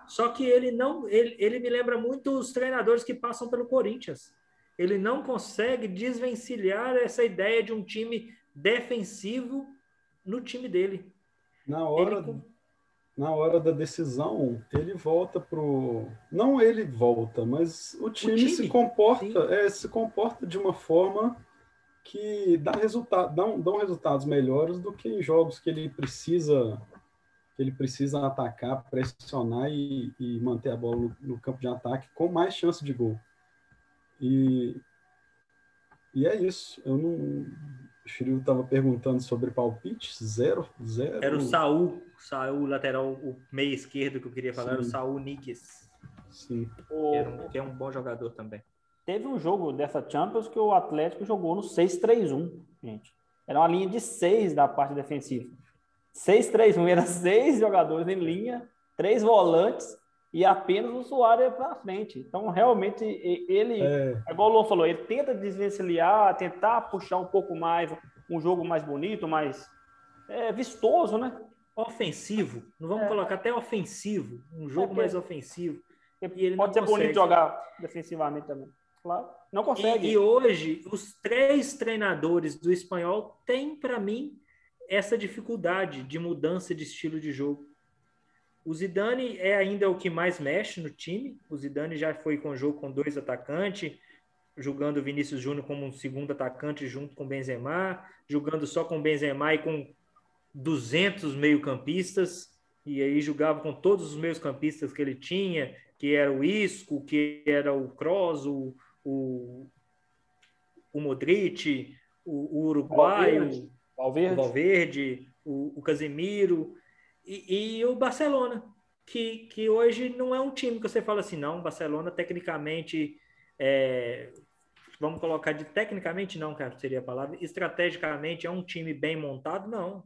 Speaker 2: Só que ele não, ele, ele me lembra muito os treinadores que passam pelo Corinthians. Ele não consegue desvencilhar essa ideia de um time defensivo no time dele.
Speaker 4: Na hora,
Speaker 2: Ele
Speaker 4: na hora da decisão, ele volta pro. Não ele volta, mas o time,
Speaker 2: time,
Speaker 4: se comporta, é, se comporta de uma forma que dá resultado, dão, dão resultados melhores do que em jogos que ele precisa que ele precisa atacar, pressionar e, e manter a bola no, no campo de ataque com mais chance de gol. E, e é isso. Eu não. O Shiryu estava perguntando sobre palpite, zero, zero.
Speaker 2: Era o Saul, Saul lateral, o meio esquerdo que eu queria falar, era o
Speaker 4: Sim.
Speaker 2: Saul Níguez,
Speaker 4: Sim.
Speaker 3: O-
Speaker 2: que, era um- que é um bom jogador também.
Speaker 3: Teve um jogo dessa Champions que o Atlético jogou no 6-3-1, gente. Era uma linha de seis da parte defensiva. 6-3-1, era seis jogadores em linha, três volantes e apenas o Soares para frente. Então, realmente, ele,
Speaker 4: É,
Speaker 3: é igual o Luan falou, ele tenta desvencilhar, tentar puxar um pouco mais, um jogo mais bonito, mais é, vistoso, né?
Speaker 2: Ofensivo, não vamos
Speaker 3: É.
Speaker 2: colocar até ofensivo, um jogo
Speaker 3: porque-
Speaker 2: mais ofensivo. E ele
Speaker 3: Pode
Speaker 2: não
Speaker 3: ser
Speaker 2: consegue.
Speaker 3: bonito jogar defensivamente também. Claro. Não consegue.
Speaker 2: E, e hoje, os três treinadores do espanhol têm, para mim, essa dificuldade de mudança de estilo de jogo. O Zidane é ainda o que mais mexe no time. O Zidane já foi com jogo com dois atacantes, jogando o Vinícius Júnior como um segundo atacante junto com o Benzema, jogando só com o Benzema e com 200 meio-campistas, e aí jogava com todos os meio-campistas que ele tinha, que era o Isco, que era o Kroos, o, o, o Modric, o, o uruguaio,
Speaker 3: Valverde.
Speaker 2: o
Speaker 3: Valverde.
Speaker 2: O, o Casemiro e, e o Barcelona, que, que hoje não é um time que você fala assim, não, Barcelona tecnicamente, é, vamos colocar de tecnicamente não, cara, seria a palavra, estrategicamente é um time bem montado, não.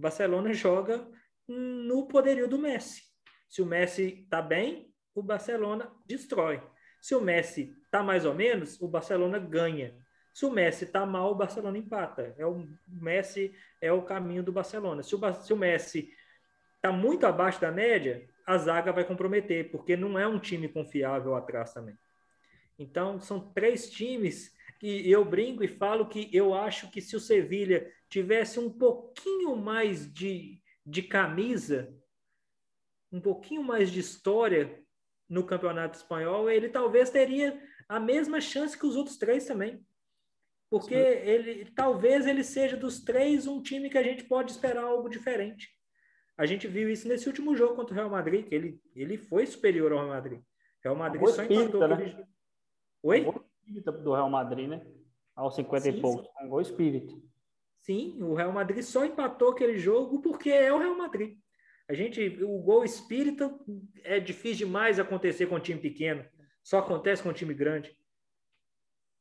Speaker 2: Barcelona joga no poderio do Messi. Se o Messi tá bem, o Barcelona destrói. Se o Messi tá mais ou menos, o Barcelona ganha. Se o Messi tá mal, o Barcelona empata. É o Messi é o caminho do Barcelona. Se o, se o Messi tá muito abaixo da média, a zaga vai comprometer, porque não é um time confiável atrás também. Então, são três times que eu brinco e falo que eu acho que se o Sevilha tivesse um pouquinho mais de, de camisa, um pouquinho mais de história no Campeonato Espanhol, ele talvez teria a mesma chance que os outros três também. Porque ele talvez ele seja dos três um time que a gente pode esperar algo diferente. A gente viu isso nesse último jogo contra o Real Madrid, que ele, ele foi superior ao Real Madrid. Real Madrid só empatou. Né?
Speaker 3: Oi? Gol espírita do Real Madrid, né? Aos 50 sim, e poucos. Um gol espírita.
Speaker 2: Sim, o Real Madrid só empatou aquele jogo porque é o Real Madrid. A gente, o gol espírita é difícil demais acontecer com um time pequeno. Só acontece com um time grande.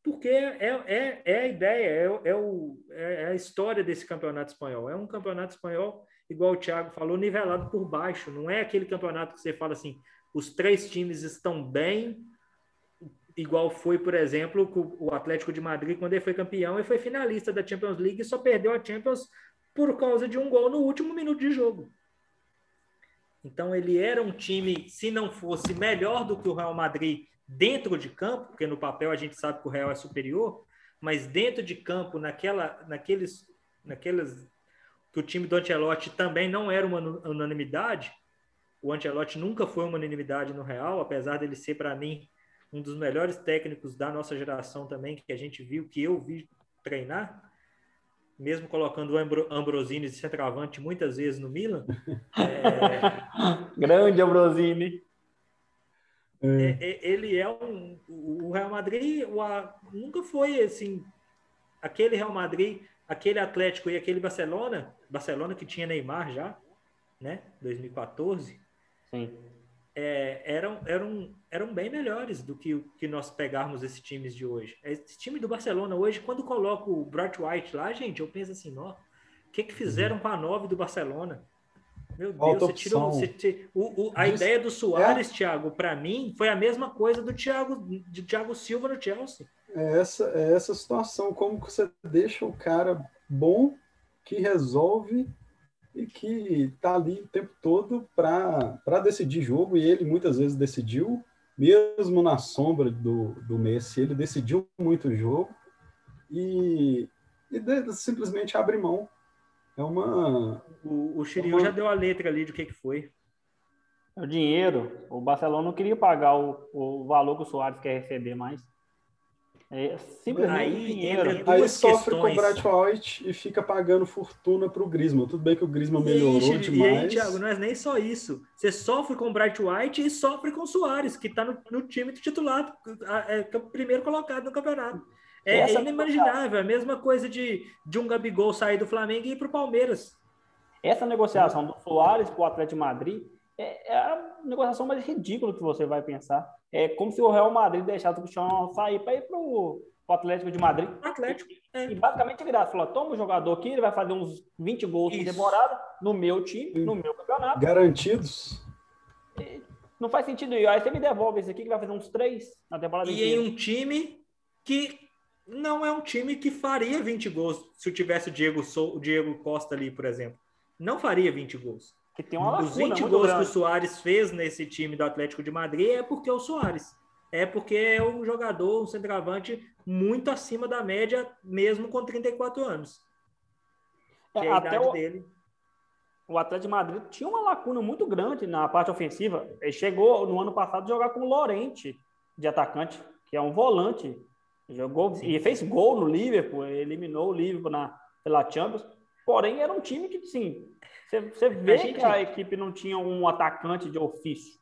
Speaker 2: Porque é, é, é a ideia, é, é, o, é a história desse campeonato espanhol. É um campeonato espanhol, igual o Thiago falou, nivelado por baixo. Não é aquele campeonato que você fala assim, os três times estão bem, igual foi, por exemplo, o Atlético de Madrid, quando ele foi campeão e foi finalista da Champions League e só perdeu a Champions por causa de um gol no último minuto de jogo. Então ele era um time, se não fosse melhor do que o Real Madrid dentro de campo, porque no papel a gente sabe que o Real é superior, mas dentro de campo, naquela, naqueles, naquelas que o time do Ancelotti também não era uma unanimidade, o Ancelotti nunca foi uma unanimidade no Real, apesar dele ser para mim um dos melhores técnicos da nossa geração também, que a gente viu, que eu vi treinar, mesmo colocando o Ambrosini de centroavante muitas vezes no Milan.
Speaker 3: É... Grande Ambrosini.
Speaker 2: É, é, é, ele é um. O Real Madrid o, a, nunca foi assim. Aquele Real Madrid, aquele Atlético e aquele Barcelona, Barcelona que tinha Neymar já, né? 2014.
Speaker 3: Sim
Speaker 2: é, eram, eram, eram bem melhores do que que nós pegarmos esses times de hoje. Esse time do Barcelona hoje, quando coloco o Bright White lá, gente, eu penso assim, ó, o que que fizeram uhum. com a 9 do Barcelona? Meu Deus, você tirou. Você tirou o, o, a ideia do Soares, é. Thiago, para mim, foi a mesma coisa do Thiago, de Thiago Silva no Chelsea.
Speaker 4: É essa, é essa situação, como que você deixa o cara bom que resolve e que está ali o tempo todo para decidir jogo, e ele muitas vezes decidiu, mesmo na sombra do, do Messi, ele decidiu muito o jogo e, e simplesmente abre mão. É uma.
Speaker 2: O, o Chiriu uma... já deu a letra ali de o que, que foi.
Speaker 3: É o dinheiro. O Barcelona não queria pagar o, o valor que o Soares quer receber mais. É, simplesmente
Speaker 4: aí, dinheiro. Aí sofre questões. com o Bright White e fica pagando fortuna para o Griezmann. Tudo bem que o Griezmann melhorou
Speaker 2: e,
Speaker 4: demais.
Speaker 2: E aí, Thiago, não é nem só isso. Você sofre com o Bright White e sofre com o Soares, que está no, no, time titular, é, é, o primeiro colocado no campeonato. É, é inimaginável. É a mesma coisa de, de um Gabigol sair do Flamengo e ir para o Palmeiras.
Speaker 3: Essa negociação do Soares para o Atlético de Madrid é, é a negociação mais ridícula que você vai pensar. É como se o Real Madrid deixasse o Cristiano sair para ir para o Atlético de Madrid.
Speaker 2: Atlético.
Speaker 3: É. E basicamente graça. Falou, toma o jogador aqui, ele vai fazer uns 20 gols por temporada no meu time, no meu campeonato.
Speaker 4: Garantidos.
Speaker 3: E não faz sentido. E aí você me devolve esse aqui que vai fazer uns três na temporada
Speaker 2: E inteira. em um time que não é um time que faria 20 gols se eu tivesse o Diego, o Diego Costa ali, por exemplo. Não faria 20 gols.
Speaker 3: Que tem uma
Speaker 2: Os 20 gols grande. que o Soares fez nesse time do Atlético de Madrid é porque é o Soares. É porque é um jogador, um centroavante muito acima da média, mesmo com 34 anos.
Speaker 3: É, é até o, dele. o Atlético de Madrid tinha uma lacuna muito grande na parte ofensiva. Ele chegou no ano passado a jogar com o Lorente de atacante, que é um volante. Jogou sim, e fez gol no Liverpool, eliminou o Liverpool na, pela Champions. Porém, era um time que, sim, você, você vê a gente, que a equipe não tinha um atacante de ofício.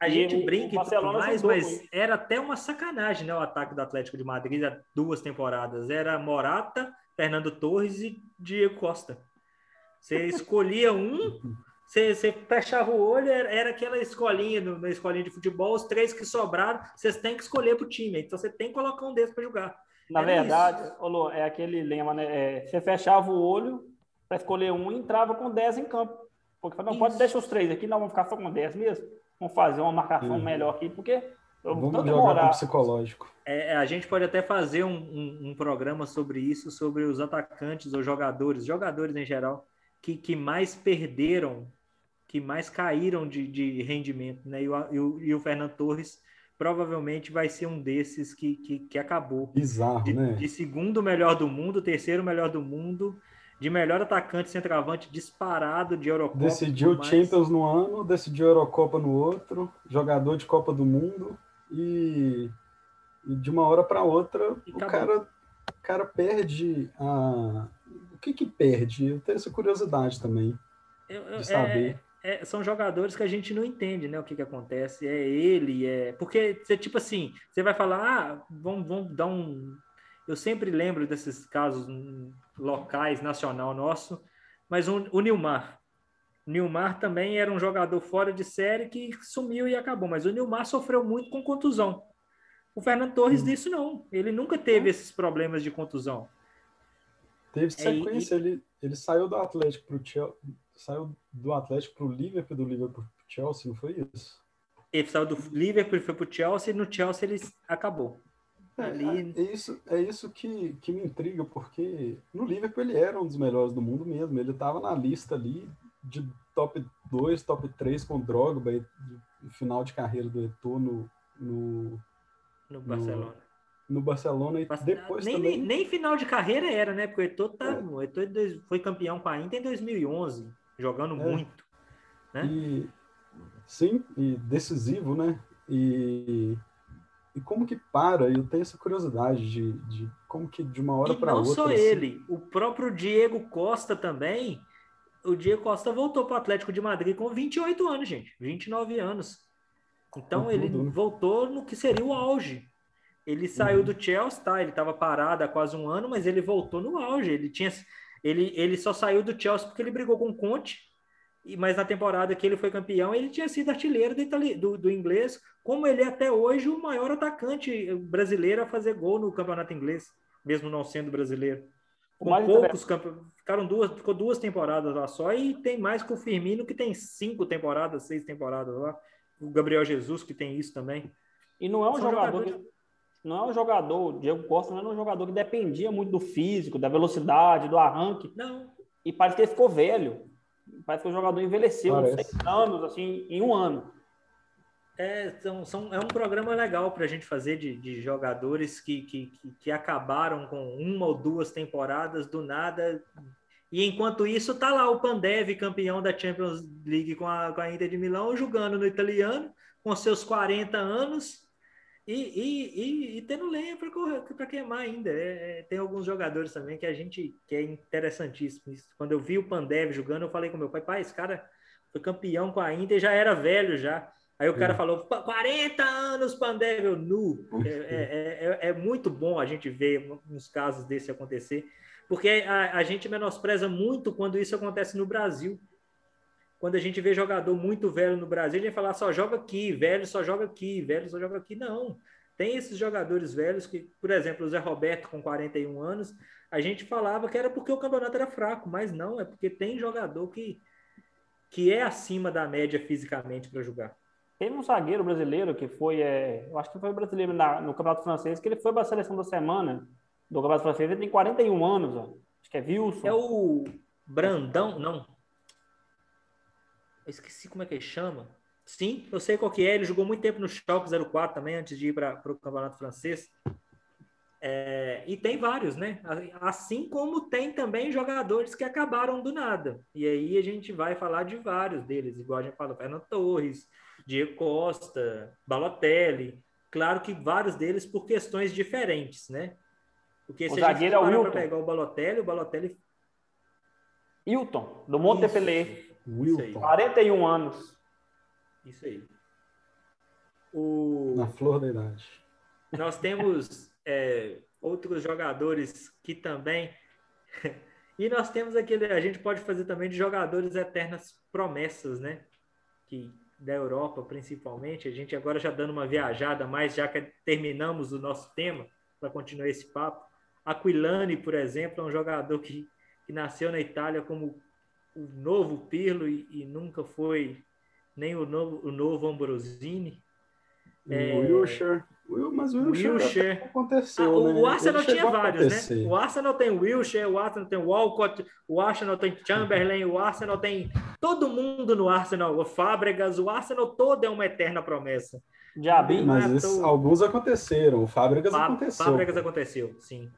Speaker 2: A e gente brinca e tudo mais, mas era até uma sacanagem, né? O ataque do Atlético de Madrid há duas temporadas. Era Morata, Fernando Torres e Diego Costa. Você escolhia um, você, você fechava o olho, era, era aquela escolinha, na escolinha de futebol, os três que sobraram, vocês têm que escolher para o time. Então você tem que colocar um desses para jogar.
Speaker 3: Na era verdade, Olô, é aquele lema, né? É, você fechava o olho, para escolher um e entrava com 10 em campo. Porque não Isso. pode deixar os três aqui, não vamos ficar só com 10 mesmo. Vamos fazer uma marcação uhum. melhor aqui, porque
Speaker 4: Vamos jogar morar... com psicológico.
Speaker 2: É, a gente pode até fazer um, um, um, programa sobre isso, sobre os atacantes ou jogadores, jogadores em geral, que, que mais perderam, que mais caíram de, de rendimento, né? E o, e o, e o Fernando Torres provavelmente vai ser um desses que, que, que acabou.
Speaker 4: Bizarro,
Speaker 2: de,
Speaker 4: né?
Speaker 2: De segundo melhor do mundo, terceiro melhor do mundo, de melhor atacante centroavante disparado de Eurocopa.
Speaker 4: Decidiu Champions no ano, decidiu Eurocopa no outro, jogador de Copa do Mundo e, e de uma hora para outra o cara, o cara perde a. O que que perde? Eu tenho essa curiosidade também
Speaker 2: eu, eu, de saber. É é, são jogadores que a gente não entende, né? O que, que acontece. É ele, é. Porque você, tipo assim, você vai falar, ah, vamos, vamos dar um. Eu sempre lembro desses casos locais, nacional nosso, mas um, o Nilmar. O Nilmar também era um jogador fora de série que sumiu e acabou, mas o Nilmar sofreu muito com contusão. O Fernando Torres hum. disso não. Ele nunca teve esses problemas de contusão.
Speaker 4: Teve é, sequência, é, e... ele, ele saiu do Atlético para o Chelsea saiu do Atlético para o Liverpool, do Liverpool para o Chelsea, não foi isso?
Speaker 2: Ele saiu do Liverpool, foi para o Chelsea, e no Chelsea ele acabou.
Speaker 4: É, Ali... é, é, isso, é isso que, que me intriga, porque no Liverpool ele era um dos melhores do mundo mesmo. Ele estava na lista ali de top 2, top 3 com Drogba, no final de carreira do Eto'o no, no,
Speaker 2: no Barcelona.
Speaker 4: No, no Barcelona e depois nem, também...
Speaker 2: nem, nem, final de carreira era, né? Porque o Eto'o, tá, é. o Eto'o foi campeão com a Inter em 2011 jogando é. muito. Né?
Speaker 4: E, sim, e decisivo, né? E, e como que para? Eu tenho essa curiosidade de, de como que de uma hora para outra.
Speaker 2: Não só
Speaker 4: assim...
Speaker 2: ele, o próprio Diego Costa também. O Diego Costa voltou para o Atlético de Madrid com 28 anos, gente, 29 anos. Então ele né? voltou no que seria o auge. Ele saiu uhum. do Chelsea, tá? Ele estava parado há quase um ano, mas ele voltou no auge. Ele tinha ele, ele só saiu do Chelsea porque ele brigou com o Conte, mas na temporada que ele foi campeão, ele tinha sido artilheiro do, itali do, do inglês, como ele é até hoje o maior atacante brasileiro a fazer gol no campeonato inglês, mesmo não sendo brasileiro. Com poucos ficaram duas, ficou duas temporadas lá só, e tem mais com o Firmino, que tem cinco temporadas, seis temporadas lá. O Gabriel Jesus, que tem isso também.
Speaker 3: E não é um São jogador jogadores não é um jogador, o Diego Costa não era um jogador que dependia muito do físico, da velocidade, do arranque.
Speaker 2: Não.
Speaker 3: E parece que ele ficou velho. Parece que o jogador envelheceu uns seis anos, assim, em um ano.
Speaker 2: É, são, são, é um programa legal para a gente fazer de, de jogadores que, que, que, acabaram com uma ou duas temporadas do nada. E enquanto isso, tá lá o Pandev, campeão da Champions League com a, com a Inter de Milão, jogando no italiano, com seus 40 anos, e, e, e, e tendo lenha para queimar ainda. É, é, tem alguns jogadores também que a gente que é interessantíssimo. Isso. Quando eu vi o Pandev jogando, eu falei com meu pai, pai, esse cara foi campeão com a Inter já era velho já. Aí o cara é. falou, 40 anos Pandev, eu nu. É, é, é, é, muito bom a gente ver uns casos desse acontecer, porque a, a gente menospreza muito quando isso acontece no Brasil quando a gente vê jogador muito velho no Brasil, a gente fala só joga aqui, velho só joga aqui, velho só joga aqui. Não. Tem esses jogadores velhos que, por exemplo, o Zé Roberto com 41 anos, a gente falava que era porque o campeonato era fraco, mas não, é porque tem jogador que, que é acima da média fisicamente para jogar.
Speaker 3: Tem um zagueiro brasileiro que foi, é, eu acho que foi brasileiro na, no Campeonato Francês, que ele foi para a seleção da semana do Campeonato Francês, ele tem 41 anos, ó. acho que é Wilson.
Speaker 2: É o Brandão, não, eu esqueci como é que ele chama. Sim, eu sei qual que é. Ele jogou muito tempo no Schalke 04 também, antes de ir para o campeonato francês. É, e tem vários, né? Assim como tem também jogadores que acabaram do nada. E aí a gente vai falar de vários deles, igual a gente falou, Fernando Torres, Diego Costa, Balotelli. Claro que vários deles por questões diferentes, né? Porque
Speaker 3: o se zagueiro
Speaker 2: a
Speaker 3: gente
Speaker 2: para pegar o Balotelli, o Balotelli...
Speaker 3: Hilton, do Montpellier. Wilton. 41 anos.
Speaker 2: Isso aí. O...
Speaker 4: Na flor da idade.
Speaker 2: Nós temos é, outros jogadores que também. e nós temos aquele. A gente pode fazer também de jogadores eternas promessas, né? Que da Europa, principalmente. A gente agora já dando uma viajada mais, já que terminamos o nosso tema, para continuar esse papo. Aquilani, por exemplo, é um jogador que, que nasceu na Itália como o novo Pirlo e, e nunca foi nem o novo, o novo Ambrosini.
Speaker 4: É... O Wilshire. Mas o Wilshire,
Speaker 2: Wilshire.
Speaker 4: aconteceu,
Speaker 2: ah,
Speaker 4: né?
Speaker 2: O Arsenal tinha vários, né? O Arsenal tem o Wilshire, o Arsenal tem o Walcott, o Arsenal tem Chamberlain, o Arsenal tem todo mundo no Arsenal, o Fábregas, o Arsenal todo é uma eterna promessa.
Speaker 4: Diabinho. Mas esses, alguns aconteceram, o Fábregas Fá aconteceu.
Speaker 2: Fábregas aconteceu, sim.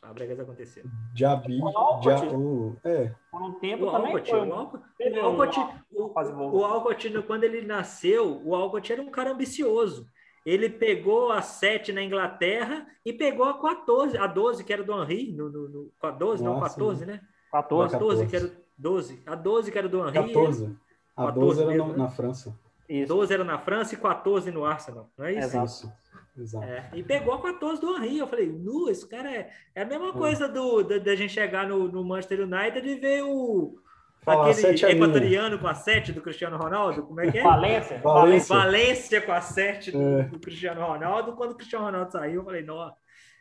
Speaker 2: Fábregas aconteceu.
Speaker 4: Diabi,
Speaker 3: dia,
Speaker 4: o, é.
Speaker 3: Por um tempo
Speaker 2: o
Speaker 3: também
Speaker 2: Alcott,
Speaker 3: foi.
Speaker 2: O Alcott, o, Alcott, o, o Alcott, quando ele nasceu, o Alcott era um cara ambicioso. Ele pegou a 7 na Inglaterra e pegou a 14, a 12, que era do Henry, no, no, no, a 12, Nossa, não, 14, né?
Speaker 3: 14.
Speaker 2: 14, que era 12. A 12 que era do Henry.
Speaker 4: 14. A 12 era mesmo, no, né? na França.
Speaker 2: Isso. 12 era na França e 14 no Arsenal, não é isso?
Speaker 4: Exato. Exato.
Speaker 2: É, e pegou a 14 do Henry. Eu falei, nu, esse cara é, é a mesma é. coisa do, da, da gente chegar no, no Manchester United e ver o, Fala, Aquele é equatoriano com a 7 do Cristiano Ronaldo, como é que é?
Speaker 3: Valência.
Speaker 2: Valência, Valência com a 7 do, é. do, Cristiano Ronaldo. Quando o Cristiano Ronaldo saiu, eu falei, não,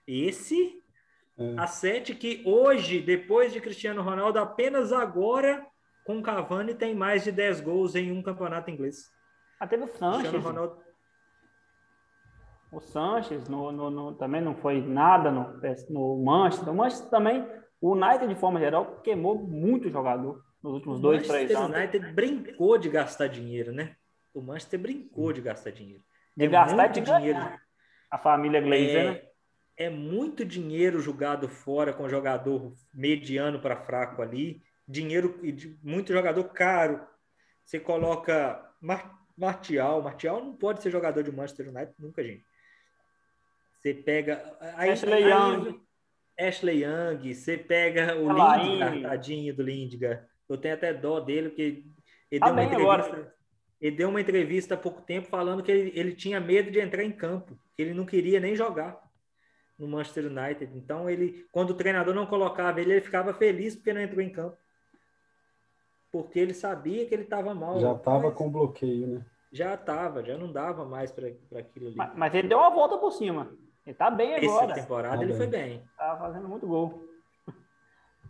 Speaker 2: esse, é. a 7 que hoje, depois de Cristiano Ronaldo, apenas agora, com Cavani, tem mais de 10 gols em um campeonato inglês.
Speaker 3: Até no Sanches. Ronaldo... O Sanches no, no, no, também não foi nada no, no Manchester. O Manchester também, o United, de forma geral, queimou muito jogador nos últimos o dois, Manchester três
Speaker 2: anos. O United brincou de gastar dinheiro, né? O Manchester brincou de gastar dinheiro.
Speaker 3: De é gastar muito dinheiro. A família Glazer, é, né?
Speaker 2: É muito dinheiro jogado fora com jogador mediano para fraco ali. Dinheiro, muito jogador caro. Você coloca Mar Martial. Martial não pode ser jogador de Manchester United nunca, gente. Você pega.
Speaker 3: Aí, Ashley aí, Young.
Speaker 2: Ashley Young. Você pega o Lindgar, tadinho do Lindgar. Eu tenho até dó dele, porque ele tá deu uma entrevista. Agora. Ele deu uma entrevista há pouco tempo falando que ele, ele tinha medo de entrar em campo, que ele não queria nem jogar no Manchester United. Então, ele, quando o treinador não colocava ele, ele ficava feliz porque não entrou em campo. Porque ele sabia que ele estava mal.
Speaker 4: Já estava com bloqueio, né?
Speaker 2: Já estava, já não dava mais para aquilo ali.
Speaker 3: Mas, mas, ele deu uma volta por cima. Ele está bem agora.
Speaker 2: Essa temporada tá ele bem. foi bem.
Speaker 3: Tá fazendo muito gol.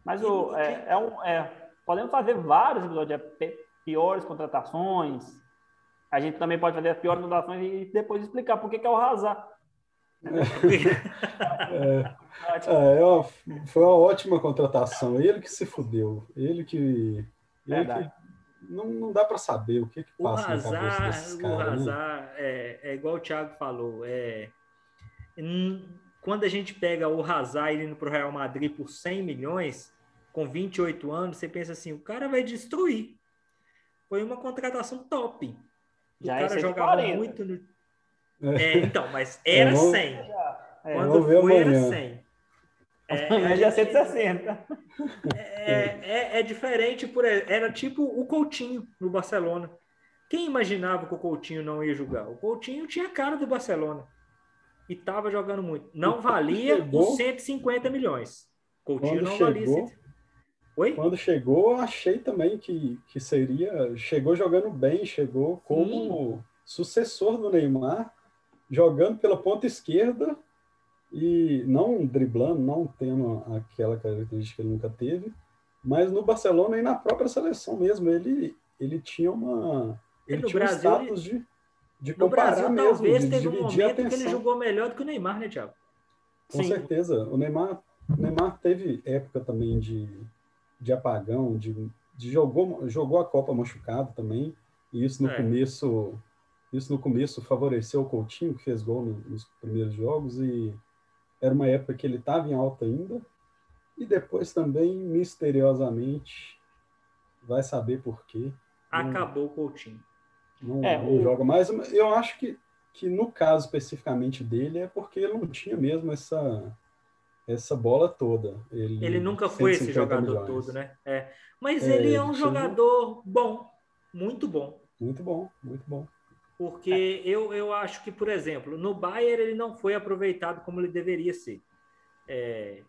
Speaker 3: Mas o, é, é, um, é, Podemos fazer vários episódios de piores contratações. A gente também pode fazer as piores contratações e depois explicar por que, que é o Hazard.
Speaker 4: é, é, é uma, foi uma ótima contratação. Ele que se fudeu. Ele que. Ele que não, não dá para saber o que, que passa o Hazard, na cabeça desses caras. O
Speaker 2: né? Hazard né? é, é igual o Thiago falou. É, quando a gente pega o Hazard indo para o Real Madrid por 100 milhões, com 28 anos, você pensa assim, o cara vai destruir. Foi uma contratação top. O Já cara jogava muito no... É, então, mas era 100. É, Quando foi, era 100.
Speaker 3: É, é, já 160.
Speaker 2: É, é, é diferente, por era tipo o Coutinho no Barcelona. Quem imaginava que o Coutinho não ia jogar? O Coutinho tinha a cara do Barcelona e estava jogando muito. Não valia chegou, os 150 milhões. Coutinho não chegou, valia.
Speaker 4: Oi? Quando chegou, achei também que, que seria. Chegou jogando bem, chegou como Sim. sucessor do Neymar, jogando pela ponta esquerda e não driblando, não tendo aquela característica que ele nunca teve, mas no Barcelona e na própria seleção mesmo, ele, ele tinha uma. Ele tinha Brasil, um status de, de comparar Brasil, mesmo, talvez de teve um momento que ele
Speaker 2: jogou melhor do que o Neymar, né, Thiago?
Speaker 4: Com Sim. certeza. O Neymar, o Neymar teve época também de de apagão, de, de jogou, jogou a Copa machucado também, e isso no é. começo isso no começo favoreceu o Coutinho, que fez gol nos primeiros jogos, e era uma época que ele estava em alta ainda, e depois também, misteriosamente, vai saber por quê.
Speaker 2: Acabou o Coutinho.
Speaker 4: Não, é, não o... joga mais. Eu acho que, que no caso especificamente dele é porque ele não tinha mesmo essa essa bola toda. Ele,
Speaker 2: ele nunca foi esse jogador milhões. todo, né? É. Mas é, ele é um jogador bom, muito bom.
Speaker 4: Muito bom, muito bom.
Speaker 2: Porque é. eu, eu acho que, por exemplo, no Bayern ele não foi aproveitado como ele deveria ser. É,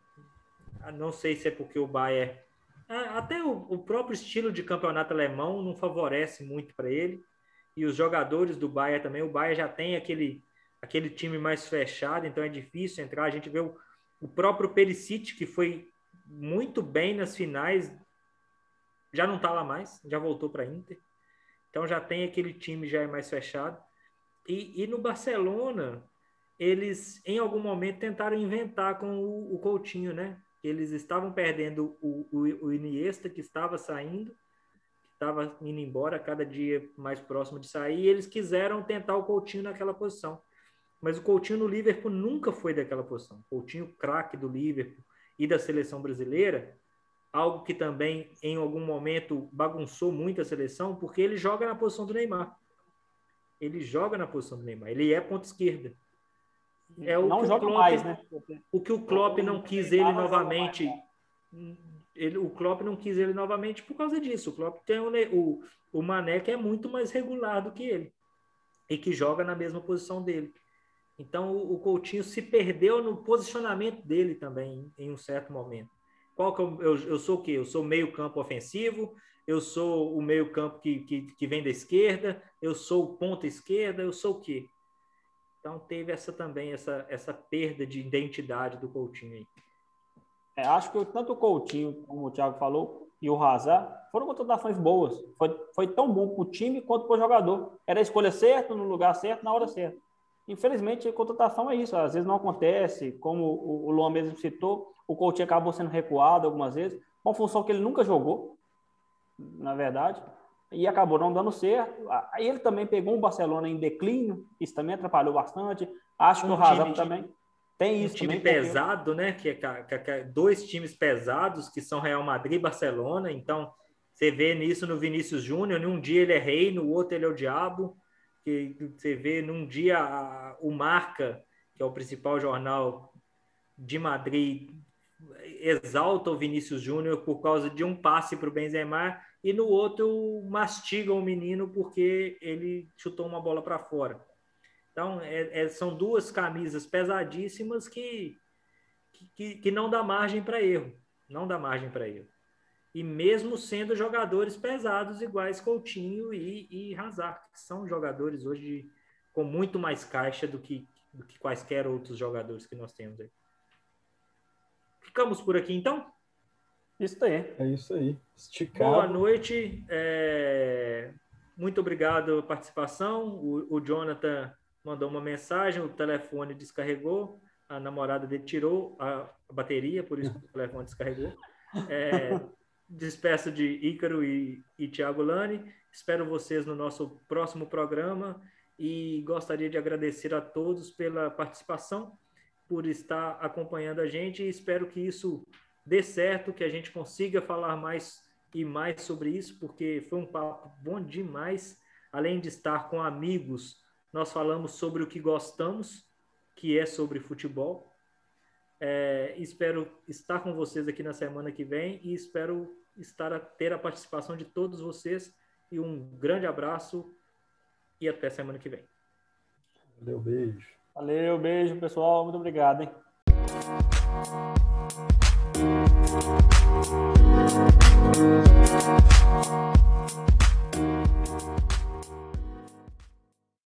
Speaker 2: não sei se é porque o Bayern. Até o, o próprio estilo de campeonato alemão não favorece muito para ele. E os jogadores do Bayern também. O Bayern já tem aquele, aquele time mais fechado, então é difícil entrar. A gente vê o, o próprio Perisic, que foi muito bem nas finais, já não está lá mais, já voltou para Inter. Então já tem aquele time já é mais fechado. E, e no Barcelona, eles em algum momento tentaram inventar com o, o Coutinho, né? Eles estavam perdendo o, o, o Iniesta, que estava saindo, estava indo embora cada dia mais próximo de sair, e eles quiseram tentar o Coutinho naquela posição. Mas o Coutinho no Liverpool nunca foi daquela posição. O Coutinho, craque do Liverpool e da seleção brasileira, algo que também em algum momento bagunçou muito a seleção, porque ele joga na posição do Neymar. Ele joga na posição do Neymar. Ele é ponta esquerda.
Speaker 3: É o não joga Klopp, mais, né?
Speaker 2: O que o Klopp não quis ele novamente. Ele, o Klopp não quis ele novamente por causa disso. O Klopp tem o, o, o Mané que é muito mais regular do que ele e que joga na mesma posição dele. Então o, o Coutinho se perdeu no posicionamento dele também em um certo momento. Qual que eu, eu, eu sou o quê? Eu sou meio campo ofensivo, eu sou o meio campo que, que, que vem da esquerda, eu sou o ponta esquerda, eu sou o quê? Então teve essa também, essa, essa perda de identidade do Coutinho aí.
Speaker 3: É, acho que tanto o Coutinho, como o Thiago falou, e o Hazard foram contratações boas. Foi, foi tão bom para o time quanto para o jogador. Era a escolha certa, no lugar certo, na hora certa. Infelizmente, a contratação é isso. Às vezes não acontece, como o, o Luan mesmo citou, o Coutinho acabou sendo recuado algumas vezes, uma função que ele nunca jogou, na verdade e acabou não dando certo. Aí ele também pegou um Barcelona em declínio, isso também atrapalhou bastante. Acho que o Hazard também tem isso.
Speaker 2: Um time pesado, né? Que é, que é, dois times pesados que são Real Madrid e Barcelona. Então você vê nisso no Vinícius Júnior. Num dia ele é rei, no outro ele é o diabo. Que você vê num dia a, o Marca, que é o principal jornal de Madrid, exalta o Vinícius Júnior por causa de um passe para o Benzema e no outro mastiga o menino porque ele chutou uma bola para fora. Então, é, é, são duas camisas pesadíssimas que, que, que não dá margem para erro. Não dá margem para erro. E mesmo sendo jogadores pesados, iguais Coutinho e, e Hazard, que são jogadores hoje com muito mais caixa do que, do que quaisquer outros jogadores que nós temos aí. Ficamos por aqui, então?
Speaker 3: Isso aí.
Speaker 4: É isso aí. Esticado.
Speaker 2: Boa noite. É... Muito obrigado pela participação. O, o, Jonathan mandou uma mensagem, o telefone descarregou, a namorada dele tirou a, bateria, por isso o telefone descarregou. É... Despeço de Ícaro e, e Tiago Lani. Espero vocês no nosso próximo programa e gostaria de agradecer a todos pela participação, por estar acompanhando a gente e espero que isso dê certo, que a gente consiga falar mais e mais sobre isso, porque foi um papo bom demais. Além de estar com amigos, nós falamos sobre o que gostamos, que é sobre futebol. É, espero estar com vocês aqui na semana que vem e espero estar a ter a participação de todos vocês. E um grande abraço e até semana que vem.
Speaker 4: Valeu, beijo.
Speaker 3: Valeu, beijo, pessoal. Muito obrigado. Hein?